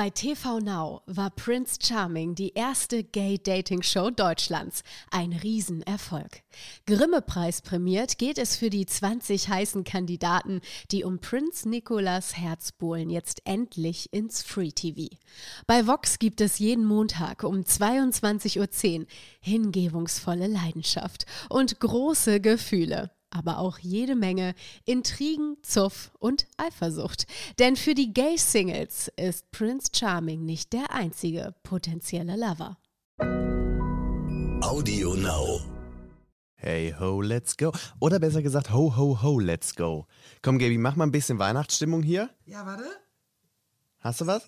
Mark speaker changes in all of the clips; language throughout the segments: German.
Speaker 1: Bei TV Now war Prince Charming die erste Gay-Dating-Show Deutschlands. Ein Riesenerfolg. Grimme-Preis prämiert geht es für die 20 heißen Kandidaten, die um Prinz Nicolas Herz bohlen, jetzt endlich ins Free TV. Bei Vox gibt es jeden Montag um 22.10 Uhr hingebungsvolle Leidenschaft und große Gefühle aber auch jede Menge Intrigen, Zuff und Eifersucht. Denn für die Gay-Singles ist Prince Charming nicht der einzige potenzielle Lover.
Speaker 2: Audio Now.
Speaker 3: Hey ho, let's go. Oder besser gesagt, ho ho ho, let's go. Komm, Gaby, mach mal ein bisschen Weihnachtsstimmung hier.
Speaker 4: Ja, warte.
Speaker 3: Hast du was?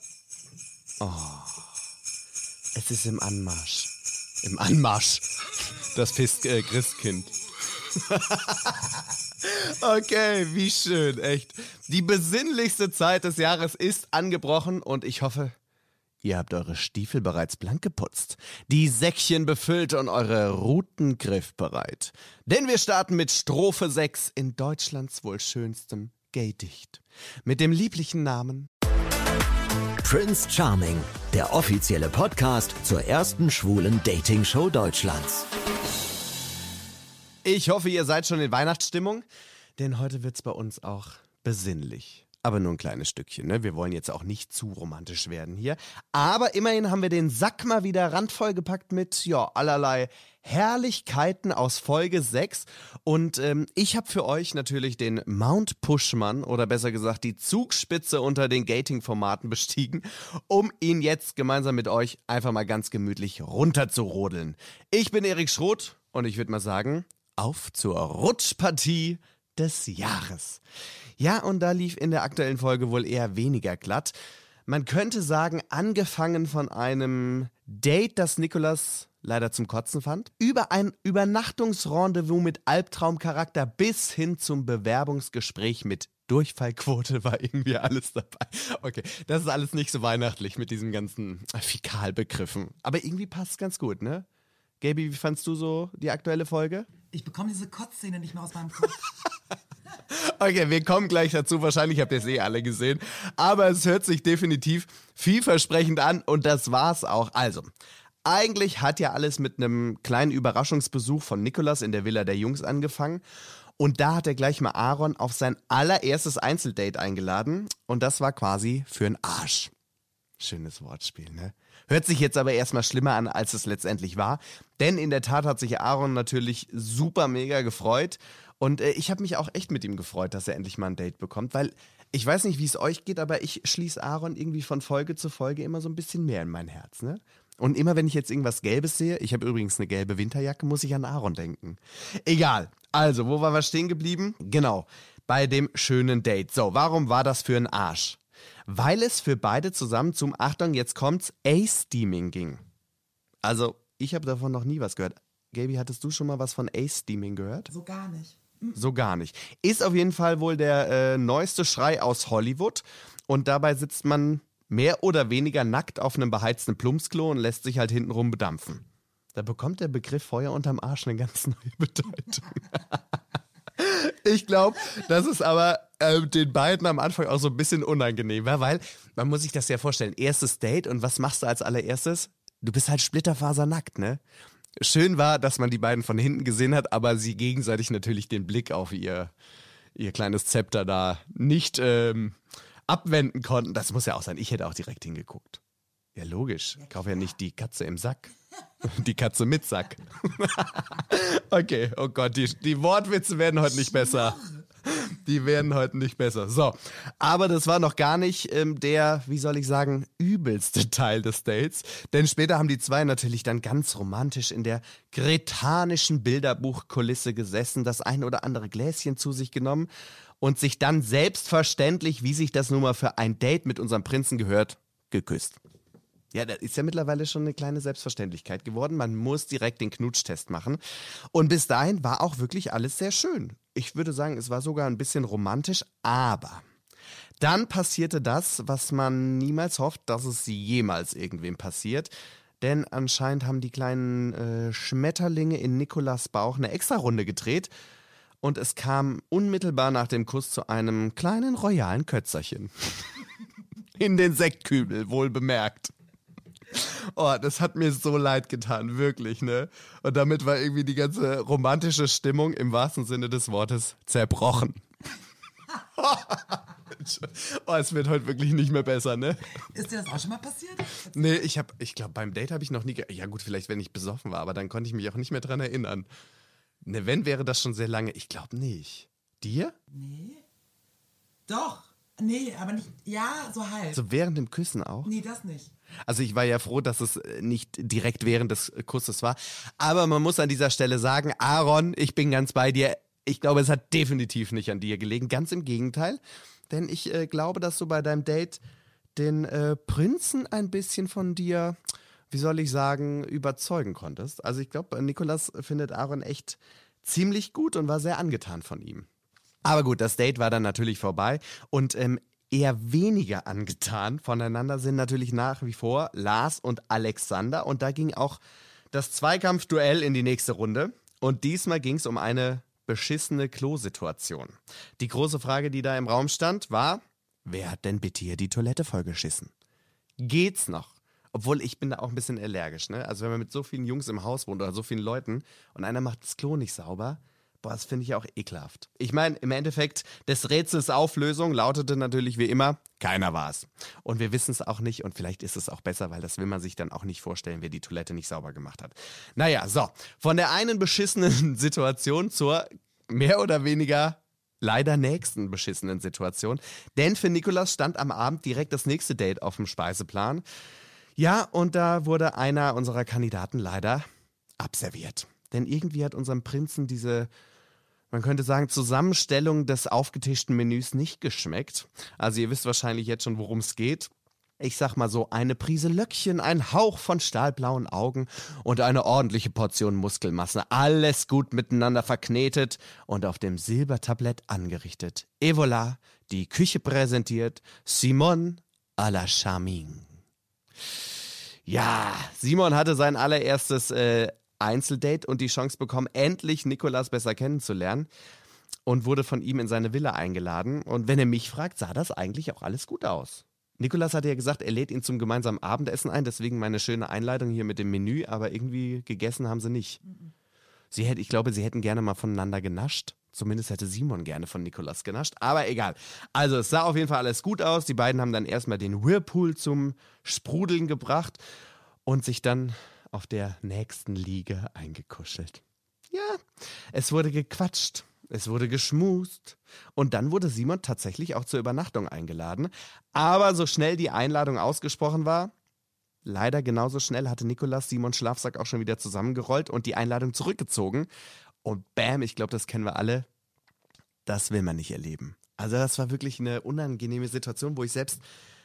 Speaker 3: Oh. Es ist im Anmarsch. Im Anmarsch. Das äh, Christkind. okay, wie schön, echt. Die besinnlichste Zeit des Jahres ist angebrochen und ich hoffe, ihr habt eure Stiefel bereits blank geputzt, die Säckchen befüllt und eure Routen griffbereit. Denn wir starten mit Strophe 6 in Deutschlands wohl schönstem Gaydicht. Mit dem lieblichen Namen
Speaker 2: Prince Charming, der offizielle Podcast zur ersten schwulen Dating-Show Deutschlands.
Speaker 3: Ich hoffe, ihr seid schon in Weihnachtsstimmung, denn heute wird's bei uns auch besinnlich. Aber nur ein kleines Stückchen, ne? Wir wollen jetzt auch nicht zu romantisch werden hier. Aber immerhin haben wir den Sack mal wieder randvoll gepackt mit, ja, allerlei Herrlichkeiten aus Folge 6. Und ähm, ich habe für euch natürlich den Mount Pushman oder besser gesagt die Zugspitze unter den Gating-Formaten bestiegen, um ihn jetzt gemeinsam mit euch einfach mal ganz gemütlich runterzurodeln. Ich bin Erik Schroth und ich würde mal sagen, auf zur Rutschpartie des Jahres. Ja, und da lief in der aktuellen Folge wohl eher weniger glatt. Man könnte sagen, angefangen von einem Date, das Nikolas leider zum Kotzen fand, über ein Übernachtungsrendezvous mit Albtraumcharakter bis hin zum Bewerbungsgespräch mit Durchfallquote war irgendwie alles dabei. Okay, das ist alles nicht so weihnachtlich mit diesen ganzen Fäkalbegriffen. Aber irgendwie passt es ganz gut, ne? Gaby, wie fandst du so die aktuelle Folge?
Speaker 4: Ich bekomme diese Kotzszene nicht mehr aus meinem Kopf.
Speaker 3: Okay, wir kommen gleich dazu. Wahrscheinlich habt ihr es eh alle gesehen. Aber es hört sich definitiv vielversprechend an und das war's auch. Also, eigentlich hat ja alles mit einem kleinen Überraschungsbesuch von Nikolas in der Villa der Jungs angefangen. Und da hat er gleich mal Aaron auf sein allererstes Einzeldate eingeladen. Und das war quasi für einen Arsch. Schönes Wortspiel, ne? Hört sich jetzt aber erstmal schlimmer an, als es letztendlich war. Denn in der Tat hat sich Aaron natürlich super mega gefreut. Und äh, ich habe mich auch echt mit ihm gefreut, dass er endlich mal ein Date bekommt, weil ich weiß nicht, wie es euch geht, aber ich schließe Aaron irgendwie von Folge zu Folge immer so ein bisschen mehr in mein Herz, ne? Und immer wenn ich jetzt irgendwas Gelbes sehe, ich habe übrigens eine gelbe Winterjacke, muss ich an Aaron denken. Egal. Also, wo waren wir stehen geblieben? Genau, bei dem schönen Date. So, warum war das für ein Arsch? Weil es für beide zusammen zum, Achtung, jetzt kommt's, A-Steaming ging. Also, ich habe davon noch nie was gehört. Gaby, hattest du schon mal was von A-Steaming gehört?
Speaker 4: So gar nicht.
Speaker 3: So gar nicht. Ist auf jeden Fall wohl der äh, neueste Schrei aus Hollywood. Und dabei sitzt man mehr oder weniger nackt auf einem beheizten Plumpsklo und lässt sich halt hintenrum bedampfen. Da bekommt der Begriff Feuer unterm Arsch eine ganz neue Bedeutung. ich glaube, das ist aber äh, den beiden am Anfang auch so ein bisschen unangenehm war, weil man muss sich das ja vorstellen. Erstes Date und was machst du als allererstes? Du bist halt splitterfasernackt, ne? Schön war, dass man die beiden von hinten gesehen hat, aber sie gegenseitig natürlich den Blick auf ihr, ihr kleines Zepter da nicht ähm, abwenden konnten. Das muss ja auch sein. Ich hätte auch direkt hingeguckt. Ja, logisch. Ich kaufe ja nicht die Katze im Sack. Die Katze mit Sack. okay, oh Gott, die, die Wortwitze werden heute nicht besser. Die werden heute nicht besser. So, aber das war noch gar nicht ähm, der, wie soll ich sagen, übelste Teil des Dates. Denn später haben die zwei natürlich dann ganz romantisch in der kretanischen Bilderbuchkulisse gesessen, das ein oder andere Gläschen zu sich genommen und sich dann selbstverständlich, wie sich das nun mal für ein Date mit unserem Prinzen gehört, geküsst. Ja, das ist ja mittlerweile schon eine kleine Selbstverständlichkeit geworden. Man muss direkt den Knutsch-Test machen. Und bis dahin war auch wirklich alles sehr schön. Ich würde sagen, es war sogar ein bisschen romantisch, aber dann passierte das, was man niemals hofft, dass es jemals irgendwem passiert. Denn anscheinend haben die kleinen äh, Schmetterlinge in Nikolas Bauch eine Extra-Runde gedreht. Und es kam unmittelbar nach dem Kuss zu einem kleinen royalen Kötzerchen. In den Sektkübel, wohl bemerkt. Oh, das hat mir so leid getan, wirklich, ne? Und damit war irgendwie die ganze romantische Stimmung im wahrsten Sinne des Wortes zerbrochen. oh, es wird heute wirklich nicht mehr besser, ne?
Speaker 4: Ist dir das auch schon mal passiert?
Speaker 3: Nee, ich habe, ich glaube, beim Date habe ich noch nie. ge- Ja, gut, vielleicht, wenn ich besoffen war, aber dann konnte ich mich auch nicht mehr dran erinnern. Ne, wenn wäre das schon sehr lange. Ich glaube nicht. Dir?
Speaker 4: Nee. Doch. Nee, aber nicht. Ja, so halb.
Speaker 3: So während dem Küssen auch?
Speaker 4: Nee, das nicht.
Speaker 3: Also ich war ja froh, dass es äh, nicht direkt während des Kusses war. Aber man muss an dieser Stelle sagen, Aaron, ich bin ganz bei dir. Ich glaube, es hat definitiv nicht an dir gelegen. Ganz im Gegenteil. Denn ich äh, glaube, dass du bei deinem Date den äh, Prinzen ein bisschen von dir, wie soll ich sagen, überzeugen konntest. Also ich glaube, Nikolas findet Aaron echt ziemlich gut und war sehr angetan von ihm. Aber gut, das Date war dann natürlich vorbei und ähm, eher weniger angetan voneinander sind natürlich nach wie vor Lars und Alexander und da ging auch das Zweikampfduell in die nächste Runde und diesmal ging es um eine beschissene Klosituation. Die große Frage, die da im Raum stand, war, wer hat denn bitte hier die Toilette vollgeschissen? Geht's noch? Obwohl ich bin da auch ein bisschen allergisch, ne? Also wenn man mit so vielen Jungs im Haus wohnt oder so vielen Leuten und einer macht das Klo nicht sauber, boah, das finde ich auch ekelhaft. Ich meine, im Endeffekt, des Rätsels Auflösung lautete natürlich wie immer, keiner war's. Und wir wissen es auch nicht und vielleicht ist es auch besser, weil das will man sich dann auch nicht vorstellen, wer die Toilette nicht sauber gemacht hat. Naja, so, von der einen beschissenen Situation zur mehr oder weniger leider nächsten beschissenen Situation. Denn für Nikolas stand am Abend direkt das nächste Date auf dem Speiseplan. Ja, und da wurde einer unserer Kandidaten leider abserviert. Denn irgendwie hat unserem Prinzen diese, man könnte sagen, Zusammenstellung des aufgetischten Menüs nicht geschmeckt. Also ihr wisst wahrscheinlich jetzt schon, worum es geht. Ich sag mal so, eine Prise Löckchen, ein Hauch von stahlblauen Augen und eine ordentliche Portion Muskelmasse. Alles gut miteinander verknetet und auf dem Silbertablett angerichtet. Et voilà, die Küche präsentiert Simon à la Charming. Ja, Simon hatte sein allererstes äh, Einzeldate und die Chance bekommen, endlich Nikolas besser kennenzulernen und wurde von ihm in seine Villa eingeladen. Und wenn er mich fragt, sah das eigentlich auch alles gut aus. Nikolas hatte ja gesagt, er lädt ihn zum gemeinsamen Abendessen ein, deswegen meine schöne Einleitung hier mit dem Menü, aber irgendwie gegessen haben sie nicht. Sie hätte, ich glaube, sie hätten gerne mal voneinander genascht. Zumindest hätte Simon gerne von Nikolas genascht, aber egal. Also es sah auf jeden Fall alles gut aus. Die beiden haben dann erstmal den Whirlpool zum Sprudeln gebracht und sich dann auf der nächsten Liege eingekuschelt. Ja, es wurde gequatscht, es wurde geschmust und dann wurde Simon tatsächlich auch zur Übernachtung eingeladen. Aber so schnell die Einladung ausgesprochen war, leider genauso schnell hatte Nikolas Simons Schlafsack auch schon wieder zusammengerollt und die Einladung zurückgezogen. Und bam, ich glaube, das kennen wir alle. Das will man nicht erleben. Also das war wirklich eine unangenehme Situation, wo ich selbst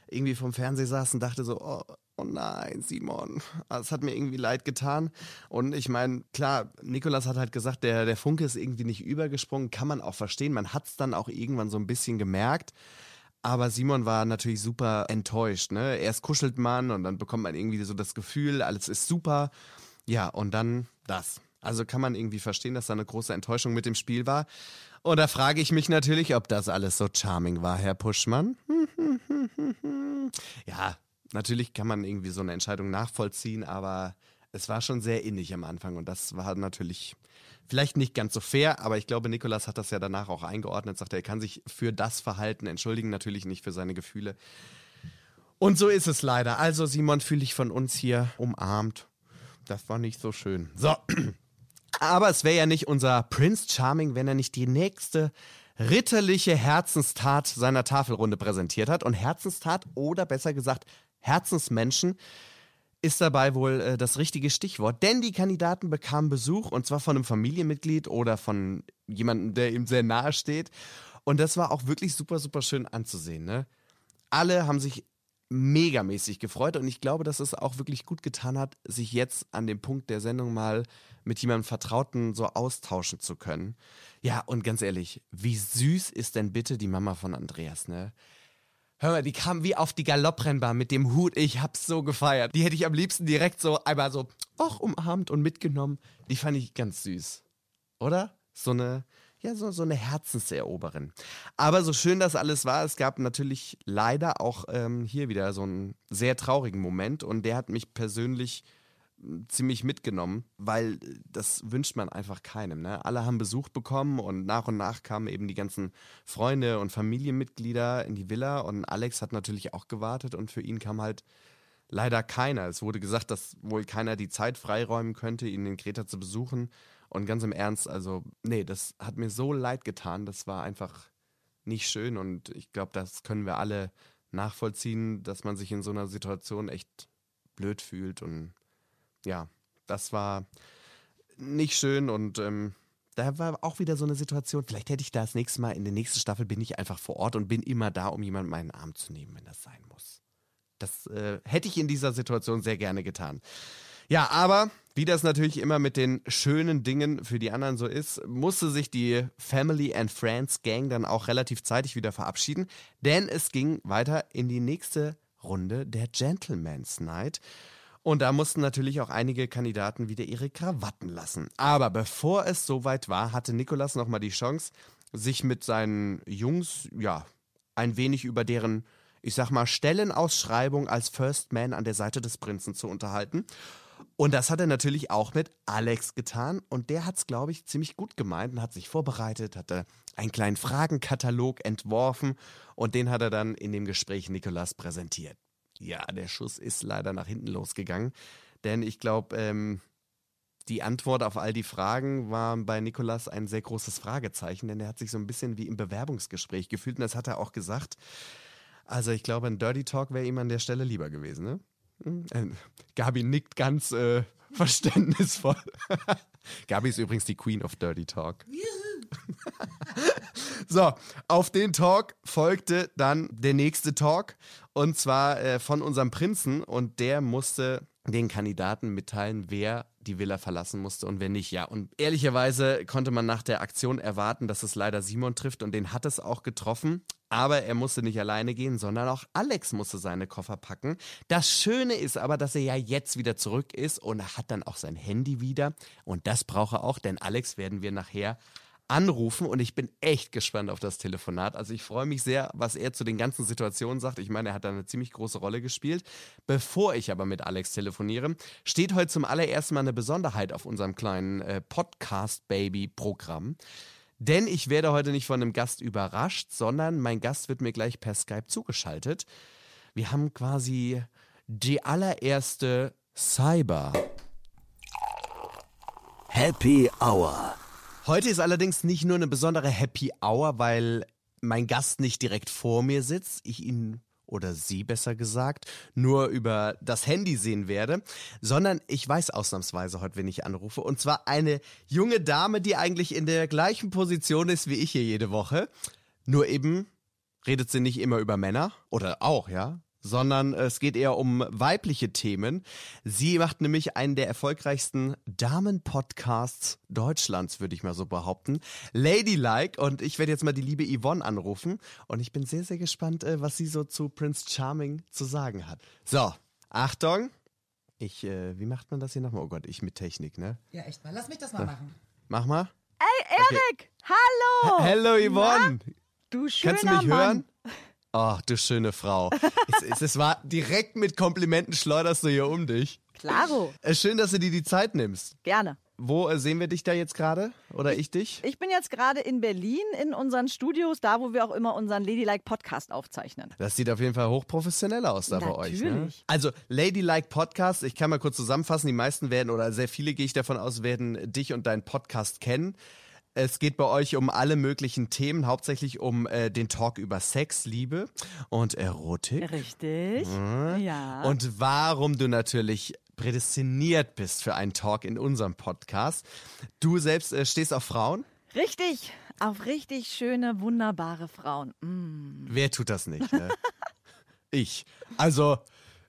Speaker 3: irgendwie vom Fernseher saß und dachte so, oh, oh nein, Simon, es hat mir irgendwie leid getan. Und ich meine, klar, Nikolas hat halt gesagt, der, der Funke ist irgendwie nicht übergesprungen, kann man auch verstehen. Man hat es dann auch irgendwann so ein bisschen gemerkt. Aber Simon war natürlich super enttäuscht. Ne? Erst kuschelt man und dann bekommt man irgendwie so das Gefühl, alles ist super. Ja, und dann das. Also kann man irgendwie verstehen, dass da eine große Enttäuschung mit dem Spiel war. Und da frage ich mich natürlich, ob das alles so charming war, Herr Puschmann. ja, natürlich kann man irgendwie so eine Entscheidung nachvollziehen, aber es war schon sehr innig am Anfang und das war natürlich vielleicht nicht ganz so fair, aber ich glaube, Nikolas hat das ja danach auch eingeordnet, sagt er, er kann sich für das Verhalten entschuldigen, natürlich nicht für seine Gefühle. Und so ist es leider. Also Simon fühle ich von uns hier umarmt. Das war nicht so schön. So. Aber es wäre ja nicht unser Prince Charming, wenn er nicht die nächste ritterliche Herzenstat seiner Tafelrunde präsentiert hat. Und Herzenstat oder besser gesagt Herzensmenschen ist dabei wohl äh, das richtige Stichwort. Denn die Kandidaten bekamen Besuch und zwar von einem Familienmitglied oder von jemandem, der ihm sehr nahe steht. Und das war auch wirklich super, super schön anzusehen. Ne? Alle haben sich megamäßig gefreut und ich glaube, dass es auch wirklich gut getan hat, sich jetzt an dem Punkt der Sendung mal mit jemandem Vertrauten so austauschen zu können. Ja, und ganz ehrlich, wie süß ist denn bitte die Mama von Andreas, ne? Hör mal, die kam wie auf die Galopprennbahn mit dem Hut. Ich hab's so gefeiert. Die hätte ich am liebsten direkt so einmal so, och, umarmt und mitgenommen. Die fand ich ganz süß. Oder? So eine, ja, so, so eine Herzenseroberin. Aber so schön das alles war, es gab natürlich leider auch ähm, hier wieder so einen sehr traurigen Moment und der hat mich persönlich ziemlich mitgenommen, weil das wünscht man einfach keinem. Ne? Alle haben Besuch bekommen und nach und nach kamen eben die ganzen Freunde und Familienmitglieder in die Villa und Alex hat natürlich auch gewartet und für ihn kam halt leider keiner. Es wurde gesagt, dass wohl keiner die Zeit freiräumen könnte, ihn in Kreta zu besuchen. Und ganz im Ernst, also, nee, das hat mir so leid getan. Das war einfach nicht schön und ich glaube, das können wir alle nachvollziehen, dass man sich in so einer Situation echt blöd fühlt und ja, das war nicht schön und ähm, da war auch wieder so eine Situation, vielleicht hätte ich da das nächste Mal, in der nächsten Staffel bin ich einfach vor Ort und bin immer da, um jemanden meinen Arm zu nehmen, wenn das sein muss. Das äh, hätte ich in dieser Situation sehr gerne getan. Ja, aber wie das natürlich immer mit den schönen Dingen für die anderen so ist, musste sich die Family and Friends Gang dann auch relativ zeitig wieder verabschieden, denn es ging weiter in die nächste Runde der Gentleman's Night. Und da mussten natürlich auch einige Kandidaten wieder ihre Krawatten lassen. Aber bevor es soweit war, hatte Nikolas nochmal die Chance, sich mit seinen Jungs, ja, ein wenig über deren, ich sag mal, Stellenausschreibung als First Man an der Seite des Prinzen zu unterhalten. Und das hat er natürlich auch mit Alex getan. Und der hat es, glaube ich, ziemlich gut gemeint und hat sich vorbereitet, hatte einen kleinen Fragenkatalog entworfen und den hat er dann in dem Gespräch Nikolas präsentiert. Ja, der Schuss ist leider nach hinten losgegangen. Denn ich glaube, ähm, die Antwort auf all die Fragen war bei Nikolas ein sehr großes Fragezeichen, denn er hat sich so ein bisschen wie im Bewerbungsgespräch gefühlt und das hat er auch gesagt. Also ich glaube, ein Dirty Talk wäre ihm an der Stelle lieber gewesen. Ne? Hm, äh, Gabi nickt ganz äh, verständnisvoll. Gabi ist übrigens die Queen of Dirty Talk. so, auf den Talk folgte dann der nächste Talk und zwar äh, von unserem Prinzen und der musste den Kandidaten mitteilen, wer die Villa verlassen musste und wer nicht. Ja, und ehrlicherweise konnte man nach der Aktion erwarten, dass es leider Simon trifft und den hat es auch getroffen. Aber er musste nicht alleine gehen, sondern auch Alex musste seine Koffer packen. Das Schöne ist aber, dass er ja jetzt wieder zurück ist und er hat dann auch sein Handy wieder. Und das braucht er auch, denn Alex werden wir nachher anrufen und ich bin echt gespannt auf das Telefonat. Also ich freue mich sehr, was er zu den ganzen Situationen sagt. Ich meine, er hat da eine ziemlich große Rolle gespielt. Bevor ich aber mit Alex telefoniere, steht heute zum allerersten Mal eine Besonderheit auf unserem kleinen äh, Podcast-Baby-Programm. Denn ich werde heute nicht von einem Gast überrascht, sondern mein Gast wird mir gleich per Skype zugeschaltet. Wir haben quasi die allererste Cyber.
Speaker 2: Happy Hour.
Speaker 3: Heute ist allerdings nicht nur eine besondere Happy Hour, weil mein Gast nicht direkt vor mir sitzt, ich ihn oder sie besser gesagt, nur über das Handy sehen werde, sondern ich weiß ausnahmsweise heute, wen ich anrufe. Und zwar eine junge Dame, die eigentlich in der gleichen Position ist wie ich hier jede Woche. Nur eben redet sie nicht immer über Männer oder auch, ja, sondern es geht eher um weibliche Themen. Sie macht nämlich einen der erfolgreichsten Damen-Podcasts Deutschlands, würde ich mal so behaupten. Ladylike. Und ich werde jetzt mal die liebe Yvonne anrufen. Und ich bin sehr, sehr gespannt, äh, was sie so zu Prince Charming zu sagen hat. So, Achtung. Ich, äh, wie macht man das hier nochmal? Oh Gott, ich mit Technik, ne?
Speaker 4: Ja, echt mal. Lass mich das mal machen.
Speaker 3: Mach mal.
Speaker 5: Ey, Erik! Hallo!
Speaker 3: Hello, Yvonne.
Speaker 5: Du schöner
Speaker 3: Kannst du mich
Speaker 5: Mann.
Speaker 3: hören? Oh, du schöne Frau. es, es, es war direkt mit Komplimenten schleuderst du hier um dich.
Speaker 5: Klaro,
Speaker 3: Äh, Schön, dass du dir die Zeit nimmst.
Speaker 5: gerne.
Speaker 3: Wo äh, sehen wir dich da jetzt gerade? Oder ich dich?
Speaker 5: Ich bin jetzt gerade in Berlin in unseren Studios, da wo wir auch immer unseren Ladylike Podcast aufzeichnen.
Speaker 3: Das sieht auf jeden Fall hochprofessionell aus da bei euch. Ne?
Speaker 5: Natürlich.
Speaker 3: Also Ladylike Podcast, ich kann mal kurz zusammenfassen, die meisten werden oder sehr viele gehe ich davon aus, werden dich und deinen Podcast kennen. Es geht bei euch um alle möglichen Themen, hauptsächlich um äh, den Talk über Sex, Liebe und Erotik.
Speaker 5: Richtig. Ja.
Speaker 3: Und warum du natürlich prädestiniert bist für einen Talk in unserem Podcast. Du selbst äh, stehst auf Frauen?
Speaker 5: richtig, auf richtig schöne, wunderbare Frauen. Mm.
Speaker 3: Wer tut das nicht? Ne? ich. Also,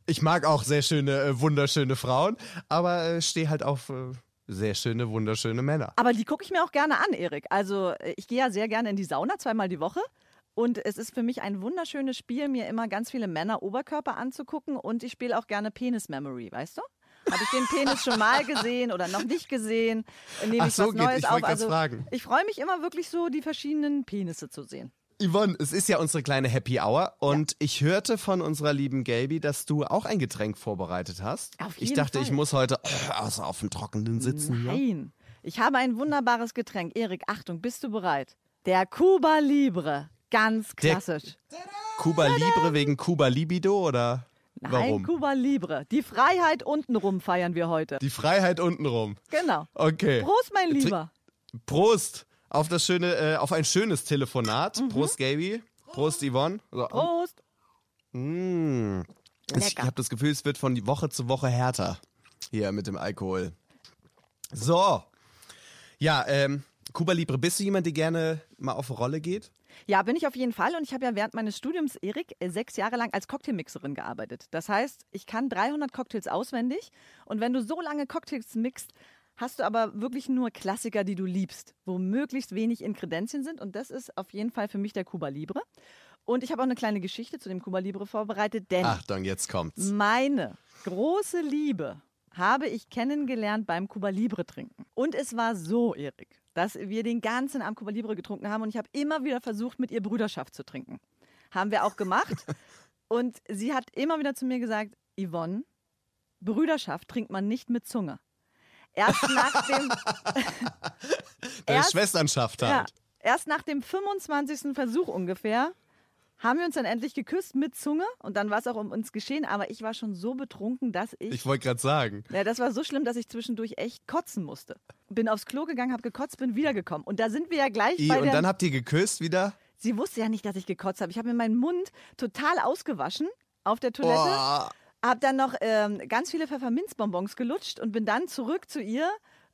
Speaker 3: ich mag auch sehr schöne, äh, wunderschöne Frauen, aber äh, stehe halt auf äh, sehr schöne, wunderschöne Männer.
Speaker 5: Aber die gucke ich mir auch gerne an, Erik. Also äh, ich gehe ja sehr gerne in die Sauna, zweimal die Woche. Und es ist für mich ein wunderschönes Spiel, mir immer ganz viele Männer Oberkörper anzugucken. Und ich spiele auch gerne Penis Memory, weißt du? Habe ich den Penis schon mal gesehen oder noch nicht gesehen? Nehme
Speaker 3: Ach
Speaker 5: ich
Speaker 3: so,
Speaker 5: was
Speaker 3: geht-
Speaker 5: Neues
Speaker 3: ich
Speaker 5: auf? Also
Speaker 3: fragen.
Speaker 5: ich freue mich immer wirklich so, die verschiedenen Penisse zu sehen.
Speaker 3: Yvonne, es ist ja unsere kleine Happy Hour und ich hörte von unserer lieben Gaby, dass du auch ein Getränk vorbereitet hast.
Speaker 5: Auf
Speaker 3: ich
Speaker 5: jeden
Speaker 3: dachte,
Speaker 5: Fall.
Speaker 3: ich muss heute also auf dem Trockenen sitzen. Ja?
Speaker 5: Nein. Ich habe ein wunderbares Getränk. Erik, Achtung, bist du bereit? Der Cuba Libre. Ganz
Speaker 3: Der-
Speaker 5: klassisch.
Speaker 3: Cuba Libre wegen Cuba Libido oder
Speaker 5: Nein,
Speaker 3: warum?
Speaker 5: Cuba Libre. Die Freiheit untenrum feiern wir heute.
Speaker 3: Die Freiheit untenrum.
Speaker 5: Genau.
Speaker 3: Okay.
Speaker 5: Prost, mein Lieber.
Speaker 3: Prost auf das schöne, äh, auf ein schönes Telefonat.
Speaker 5: Mhm.
Speaker 3: Prost, Gaby. Prost, Yvonne. So,
Speaker 5: Prost.
Speaker 3: Mm. Ich habe das Gefühl, es wird von Woche zu Woche härter hier mit dem Alkohol. So. Ja, ähm, Cuba Libre, bist du jemand, der gerne mal auf Rolle geht?
Speaker 5: Ja, bin ich auf jeden Fall. Und ich habe ja während meines Studiums, Erik, sechs Jahre lang als Cocktailmixerin gearbeitet. Das heißt, ich kann 300 Cocktails auswendig. Und wenn du so lange Cocktails mixt, hast du aber wirklich nur Klassiker, die du liebst, wo möglichst wenig Inkredenzien sind. Und das ist auf jeden Fall für mich der Cuba Libre. Und ich habe auch eine kleine Geschichte zu dem Cuba Libre vorbereitet, denn
Speaker 3: Achtung, jetzt kommt's.
Speaker 5: meine große Liebe habe ich kennengelernt beim Cuba Libre trinken. Und es war so, Erik, dass wir den ganzen Abend Cuba Libre getrunken haben und ich habe immer wieder versucht, mit ihr Brüderschaft zu trinken. Haben wir auch gemacht. Und sie hat immer wieder zu mir gesagt, Yvonne, Brüderschaft trinkt man nicht mit Zunge. Erst nach dem, erst-
Speaker 3: Schwesternschaft
Speaker 5: ja,
Speaker 3: halt.
Speaker 5: erst nach dem 25. Versuch ungefähr haben wir uns dann endlich geküsst mit Zunge und dann war es auch um uns geschehen, aber ich war schon so betrunken, dass ich
Speaker 3: Ich wollte gerade sagen.
Speaker 5: ja, das war so schlimm, dass ich zwischendurch echt kotzen musste. Bin aufs Klo gegangen, habe gekotzt, bin wiedergekommen. Und da sind wir ja gleich
Speaker 3: I,
Speaker 5: bei
Speaker 3: und dann habt ihr geküsst wieder?
Speaker 5: Sie wusste ja nicht, dass ich gekotzt habe. Ich habe mir meinen Mund total ausgewaschen auf der Toilette.
Speaker 3: Boah.
Speaker 5: Habe dann noch ähm, ganz viele Pfefferminzbonbons gelutscht und bin dann zurück zu ihr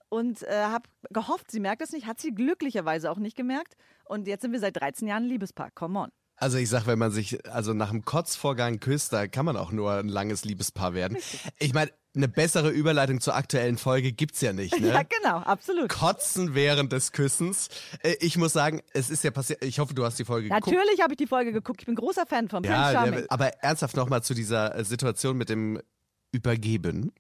Speaker 5: und äh, habe gehofft, sie merkt das nicht. Hat sie glücklicherweise auch nicht gemerkt. Und jetzt sind wir seit 13 Jahren ein Liebespaar. Come on.
Speaker 3: Also ich sag, wenn man sich also nach dem Kotzvorgang küsst, da kann man auch nur ein langes Liebespaar werden. Ich meine, eine bessere Überleitung zur aktuellen Folge gibt's ja nicht, ne?
Speaker 5: Ja, genau, absolut.
Speaker 3: Kotzen während des Küssens. Äh, Ich muss sagen, es ist ja passiert. Ich hoffe, du hast die Folge geguckt.
Speaker 5: Natürlich habe ich die Folge geguckt. Ich bin großer Fan von
Speaker 3: Ja,
Speaker 5: Charming.
Speaker 3: aber ernsthaft nochmal zu dieser äh, Situation mit dem Übergeben.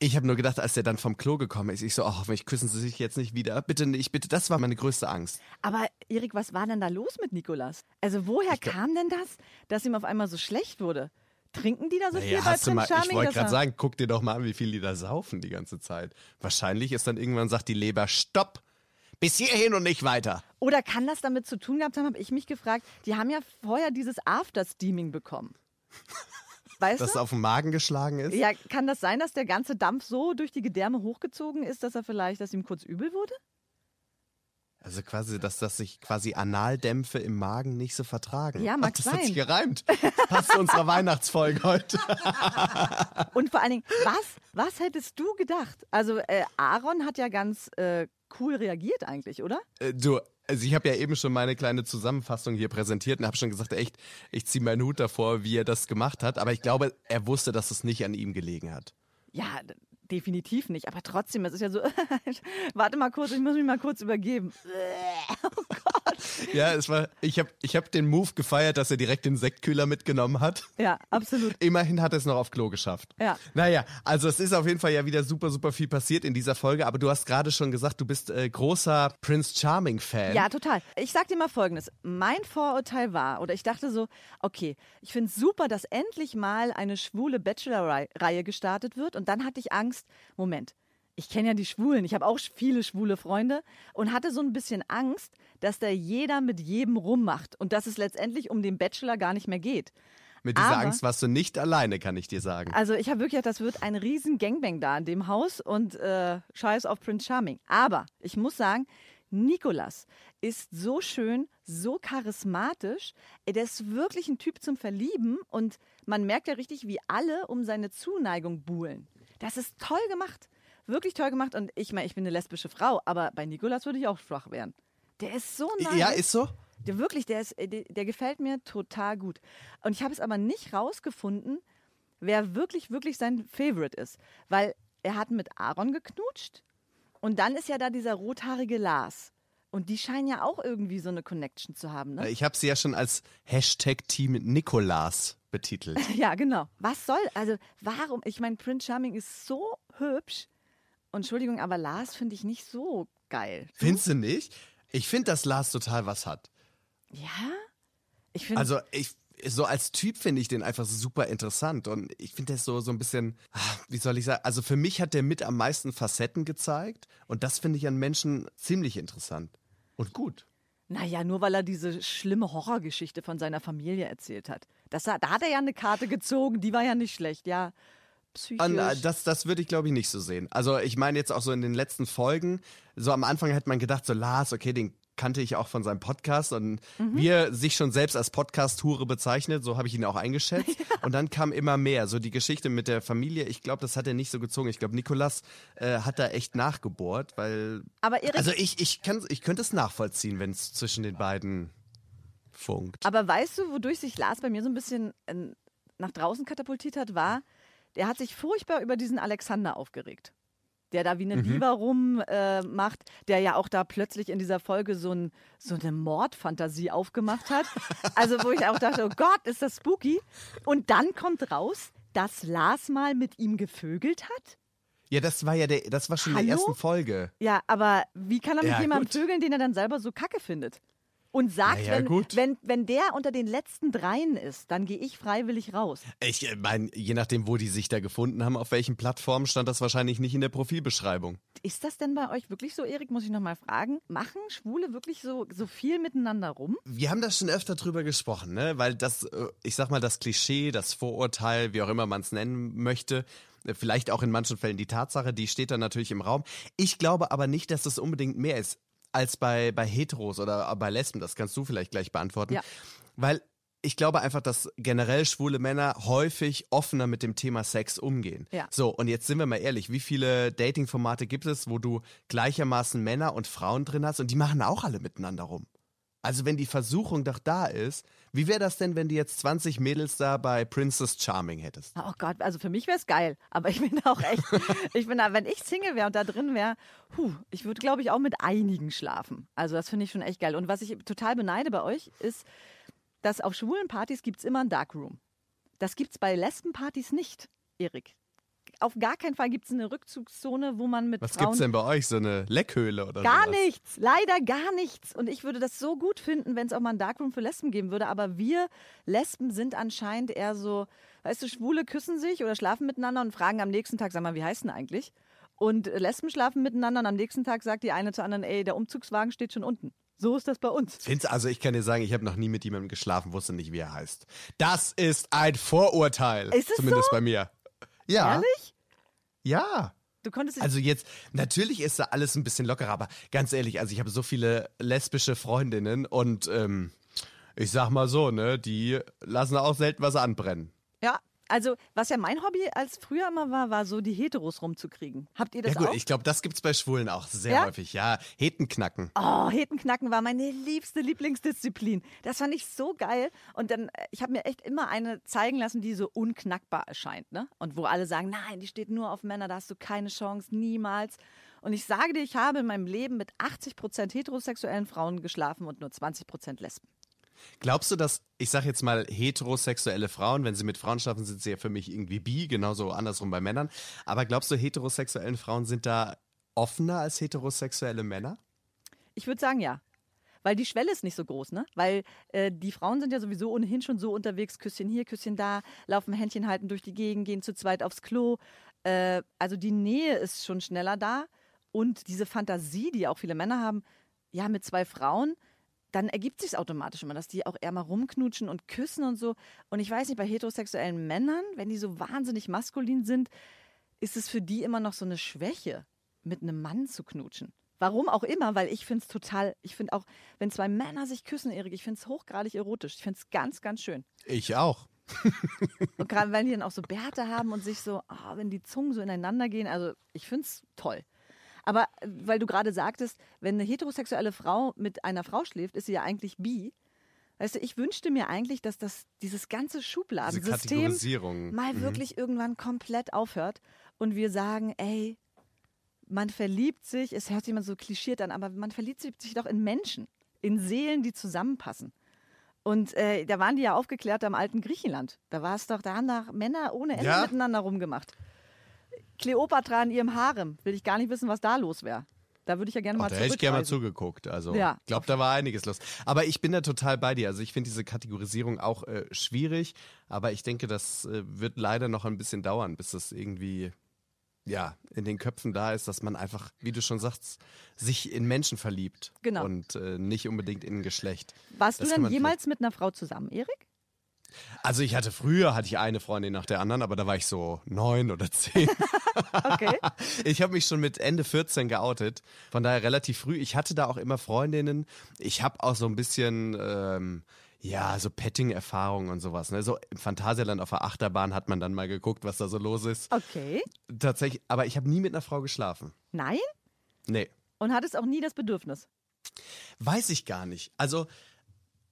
Speaker 3: Ich habe nur gedacht, als der dann vom Klo gekommen ist, ich so, ach, hoffentlich küssen sie sich jetzt nicht wieder. Bitte nicht, bitte. Das war meine größte Angst.
Speaker 5: Aber Erik, was war denn da los mit Nikolas? Also woher kam denn das, dass ihm auf einmal so schlecht wurde? Trinken die da so viel
Speaker 3: Naja,
Speaker 5: bei
Speaker 3: mal,
Speaker 5: Charming?
Speaker 3: ich wollte gerade
Speaker 5: er-
Speaker 3: sagen, guck dir doch mal an, wie viel die da saufen die ganze Zeit. Wahrscheinlich ist dann irgendwann sagt die Leber, stopp, bis hierhin und nicht weiter.
Speaker 5: Oder kann das damit zu tun gehabt haben, habe ich mich gefragt. Die haben ja vorher dieses After-Steaming bekommen. Weißt
Speaker 3: Dass es
Speaker 5: du?
Speaker 3: auf den Magen geschlagen ist.
Speaker 5: Ja, kann das sein, dass der ganze Dampf so durch die Gedärme hochgezogen ist, dass er vielleicht, dass ihm kurz übel wurde?
Speaker 3: Also quasi, dass, dass sich quasi Analdämpfe im Magen nicht so vertragen.
Speaker 5: Ja, mag
Speaker 3: Ach, das hat
Speaker 5: sein.
Speaker 3: sich gereimt. Passt zu unserer Weihnachtsfolge heute.
Speaker 5: Und vor allen Dingen, was, was hättest du gedacht? Also äh, Aaron hat ja ganz äh, cool reagiert eigentlich, oder?
Speaker 3: Äh, Du, also ich habe ja eben schon meine kleine Zusammenfassung hier präsentiert und habe schon gesagt, echt, ich ziehe meinen Hut davor, wie er das gemacht hat. Aber ich glaube, er wusste, dass es nicht an ihm gelegen hat.
Speaker 5: Ja, definitiv nicht. Aber trotzdem, es ist ja so, warte mal kurz, ich muss mich mal kurz übergeben.
Speaker 3: Ja, es war, ich habe ich hab den Move gefeiert, dass er direkt den Sektkühler mitgenommen hat.
Speaker 5: Ja, absolut.
Speaker 3: Immerhin hat er es noch auf Klo geschafft.
Speaker 5: Ja.
Speaker 3: Naja, also es ist auf jeden Fall ja wieder super, super viel passiert in dieser Folge. Aber du hast gerade schon gesagt, du bist äh, großer Prince Charming-Fan.
Speaker 5: Ja, total. Ich sag dir mal Folgendes. Mein Vorurteil war, oder ich dachte so, okay, ich finde es super, dass endlich mal eine schwule Bachelor-Reihe gestartet wird. Und dann hatte ich Angst, Moment, ich kenne ja die Schwulen, ich habe auch viele schwule Freunde und hatte so ein bisschen Angst, dass da jeder mit jedem rummacht und dass es letztendlich um den Bachelor gar nicht mehr geht.
Speaker 3: Mit dieser
Speaker 5: Aber-
Speaker 3: Angst warst du nicht alleine, kann ich dir sagen.
Speaker 5: Also ich habe wirklich das wird ein riesen Gangbang da in dem Haus und äh, Scheiß auf Prince Charming. Aber ich muss sagen, Nikolas ist so schön, so charismatisch. Der ist wirklich ein Typ zum Verlieben und man merkt ja richtig, wie alle um seine Zuneigung buhlen. Das ist toll gemacht. Wirklich toll gemacht. Und ich meine, ich bin eine lesbische Frau, aber bei Nikolas würde ich auch schwach werden. Der ist so nice.
Speaker 3: Ja, ist so?
Speaker 5: Der wirklich, der, ist, der, der gefällt mir total gut. Und ich habe es aber nicht rausgefunden, wer wirklich, wirklich sein Favorite ist. Weil er hat mit Aaron geknutscht und dann ist ja da dieser rothaarige Lars. Und die scheinen ja auch irgendwie so eine Connection zu haben, ne?
Speaker 3: Ich habe sie ja schon als Hashtag Team Nikolas betitelt.
Speaker 5: Ja, genau. Was soll, also warum, ich meine, Prince Charming ist so hübsch. Und Entschuldigung, aber Lars finde ich nicht so geil.
Speaker 3: Findest du nicht? Ich finde, dass Lars total was hat.
Speaker 5: Ja? Ich finde,
Speaker 3: Also ich so als Typ finde ich den einfach super interessant und ich finde das so so ein bisschen, ah, wie soll ich sagen, also für mich hat der mit am meisten Facetten gezeigt und das finde ich an Menschen ziemlich interessant und gut.
Speaker 5: naja, nur weil er diese schlimme Horrorgeschichte von seiner Familie erzählt hat. Das, da hat er ja eine Karte gezogen, die war ja nicht schlecht, ja. Psychisch.
Speaker 3: An, äh, das das würde ich glaube ich nicht so sehen. Also ich meine jetzt auch so in den letzten Folgen, so am Anfang hat man gedacht so Lars, okay, den kannte ich auch von seinem Podcast und wie er sich schon selbst als Podcast-Hure bezeichnet, so habe ich ihn auch eingeschätzt. Und dann kam immer mehr, so die Geschichte mit der Familie, ich glaube, das hat er nicht so gezogen. Ich glaube, Nikolas äh, hat da echt nachgebohrt, weil
Speaker 5: aber Erik,
Speaker 3: Also ich, ich, kann, ich könnte es nachvollziehen, wenn es zwischen den beiden funkt.
Speaker 5: Aber weißt du, wodurch sich Lars bei mir so ein bisschen äh, nach draußen katapultiert hat, war, der hat sich furchtbar über diesen Alexander aufgeregt. Der da wie eine Diva rummacht, äh, der ja auch da plötzlich in dieser Folge so, ein, so eine Mordfantasie aufgemacht hat. Also, wo ich auch dachte, oh Gott, ist das spooky. Und dann kommt raus, dass Lars mal mit ihm gevögelt hat.
Speaker 3: Ja, das war ja der, das war schon in der ersten Folge.
Speaker 5: Ja, aber wie kann er mit
Speaker 3: Ja,
Speaker 5: jemandem
Speaker 3: gut.
Speaker 5: vögeln, den er dann selber so kacke findet? Und sagt,
Speaker 3: Ja,
Speaker 5: wenn, wenn, wenn der unter den letzten dreien ist, dann gehe ich freiwillig raus.
Speaker 3: Ich meine, je nachdem, wo die sich da gefunden haben, auf welchen Plattformen, stand das wahrscheinlich nicht in der Profilbeschreibung.
Speaker 5: Ist das denn bei euch wirklich so, Erik? Muss ich nochmal fragen. Machen Schwule wirklich so, so viel miteinander rum?
Speaker 3: Wir haben da schon öfter drüber gesprochen, ne? Weil das, äh, ich sag mal, das Klischee, das Vorurteil, wie auch immer man es nennen möchte, äh, vielleicht auch in manchen Fällen die Tatsache, die steht dann natürlich im Raum. Ich glaube aber nicht, dass es unbedingt mehr ist als bei, bei Heteros oder bei Lesben. Das kannst du vielleicht gleich beantworten.
Speaker 5: Ja.
Speaker 3: Weil ich glaube einfach, dass generell schwule Männer häufig offener mit dem Thema Sex umgehen.
Speaker 5: Ja.
Speaker 3: So, und jetzt sind wir mal ehrlich, wie viele Dating-Formate gibt es, wo du gleichermaßen Männer und Frauen drin hast und die machen auch alle miteinander rum? Also wenn die Versuchung doch da ist, wie wäre das denn, wenn du jetzt 20 Mädels da bei Princess Charming hättest?
Speaker 5: Oh Gott, also für mich wäre es geil. Aber ich bin auch echt, ich bin da, wenn ich Single wäre und da drin wäre, ich würde, glaube ich, auch mit einigen schlafen. Also das finde ich schon echt geil. Und was ich total beneide bei euch, ist, dass auf schwulen Partys gibt es immer ein Darkroom. Das gibt es bei Lesbenpartys nicht, Erik. Auf gar keinen Fall gibt es eine Rückzugszone, wo man mit
Speaker 3: Was
Speaker 5: Frauen...
Speaker 3: gibt's denn bei euch? So eine Leckhöhle oder
Speaker 5: Gar
Speaker 3: sowas?
Speaker 5: nichts, leider gar nichts. Und ich würde das so gut finden, wenn es auch mal ein Darkroom für Lesben geben würde. Aber wir Lesben sind anscheinend eher so, weißt du, Schwule küssen sich oder schlafen miteinander und fragen am nächsten Tag, sag mal, wie heißt denn eigentlich? Und Lesben schlafen miteinander und am nächsten Tag sagt die eine zur anderen, ey, der Umzugswagen steht schon unten. So ist das bei uns.
Speaker 3: Find's, also ich kann dir sagen, ich habe noch nie mit jemandem geschlafen, wusste nicht, wie er heißt. Das ist ein Vorurteil.
Speaker 5: Ist es
Speaker 3: Zumindest bei mir. Ja.
Speaker 5: Ehrlich?
Speaker 3: Ja.
Speaker 5: Du konntest
Speaker 3: Also jetzt, natürlich ist da alles ein bisschen lockerer, aber ganz ehrlich, also ich habe so viele lesbische Freundinnen und ähm, ich sag mal so, ne, die lassen auch selten was anbrennen.
Speaker 5: Ja, also was ja mein Hobby als früher immer war, war so die Heteros rumzukriegen. Habt ihr das
Speaker 3: ja gut,
Speaker 5: auch?
Speaker 3: ich glaube, das gibt's bei Schwulen auch sehr
Speaker 5: Ja?
Speaker 3: häufig. Ja, Hetenknacken.
Speaker 5: Oh, Hetenknacken war meine liebste Lieblingsdisziplin. Das fand ich so geil. Und dann, äh, ich habe mir echt immer eine zeigen lassen, die so unknackbar erscheint. Ne? Und wo alle sagen, nein, die steht nur auf Männer, da hast du keine Chance, niemals. Und ich sage dir, ich habe in meinem Leben mit 80 Prozent heterosexuellen Frauen geschlafen und nur 20 Prozent Lesben.
Speaker 3: Glaubst du, dass, ich sag jetzt mal, heterosexuelle Frauen, wenn sie mit Frauen schlafen, sind sie ja für mich irgendwie bi, genauso andersrum bei Männern. Aber glaubst du, heterosexuellen Frauen sind da offener als heterosexuelle Männer?
Speaker 5: Ich würde sagen, ja. Weil die Schwelle ist nicht so groß, ne? Weil äh, die Frauen sind ja sowieso ohnehin schon so unterwegs, Küsschen hier, Küsschen da, laufen Händchen halten durch die Gegend, gehen zu zweit aufs Klo. Äh, also die Nähe ist schon schneller da. Und diese Fantasie, die auch viele Männer haben, ja, mit zwei Frauen, dann ergibt sich automatisch immer, dass die auch eher mal rumknutschen und küssen und so. Und ich weiß nicht, bei heterosexuellen Männern, wenn die so wahnsinnig maskulin sind, ist es für die immer noch so eine Schwäche, mit einem Mann zu knutschen. Warum auch immer, weil ich finde es total, ich finde auch, wenn zwei Männer sich küssen, Erik, ich finde es hochgradig erotisch. Ich finde es ganz, ganz schön.
Speaker 3: Ich auch.
Speaker 5: Und gerade wenn die dann auch so Bärte haben und sich so, ah, wenn die Zungen so ineinander gehen, also ich finde es toll. Aber äh, weil du gerade sagtest, wenn eine heterosexuelle Frau mit einer Frau schläft, ist sie ja eigentlich bi. Weißt du, ich wünschte mir eigentlich, dass das dieses ganze
Speaker 3: Diese
Speaker 5: Schubladensystem
Speaker 3: Kategorisierung.
Speaker 5: mal
Speaker 3: Mhm.
Speaker 5: wirklich irgendwann komplett aufhört und wir sagen, ey, man verliebt sich, es hört sich immer so klischiert an, aber man verliebt sich doch in Menschen, in Seelen, die zusammenpassen. Und äh, da waren die ja aufgeklärt am alten Griechenland. Da war es doch, da haben da Männer ohne Ende
Speaker 3: Ja?
Speaker 5: miteinander rumgemacht. Kleopatra in ihrem Harem. Will ich gar nicht wissen, was da los wäre. Da würde ich ja gerne
Speaker 3: Oh,
Speaker 5: mal
Speaker 3: da hätte ich gerne mal zugeguckt. Also,
Speaker 5: Ja.
Speaker 3: ich glaube, da war einiges los. Aber ich bin da total bei dir. Also, ich finde diese Kategorisierung auch äh, schwierig. Aber ich denke, das äh, wird leider noch ein bisschen dauern, bis das irgendwie ja, in den Köpfen da ist, dass man einfach, wie du schon sagst, sich in Menschen verliebt.
Speaker 5: Genau.
Speaker 3: Und äh, nicht unbedingt in ein Geschlecht.
Speaker 5: Warst
Speaker 3: Das
Speaker 5: du denn jemals mit einer Frau zusammen, Erik?
Speaker 3: Also ich hatte früher, hatte ich eine Freundin nach der anderen, aber da war ich so neun oder zehn.
Speaker 5: Okay.
Speaker 3: Ich habe mich schon mit Ende 14 geoutet, von daher relativ früh. Ich hatte da auch immer Freundinnen. Ich habe auch so ein bisschen, ähm, ja, so Petting-Erfahrungen und sowas. Ne? So im Phantasialand auf der Achterbahn hat man dann mal geguckt, was da so los ist.
Speaker 5: Okay.
Speaker 3: Tatsächlich, aber ich habe nie mit einer Frau geschlafen.
Speaker 5: Nein?
Speaker 3: Nee,
Speaker 5: Und hattest auch nie das Bedürfnis?
Speaker 3: weiß ich gar nicht. Also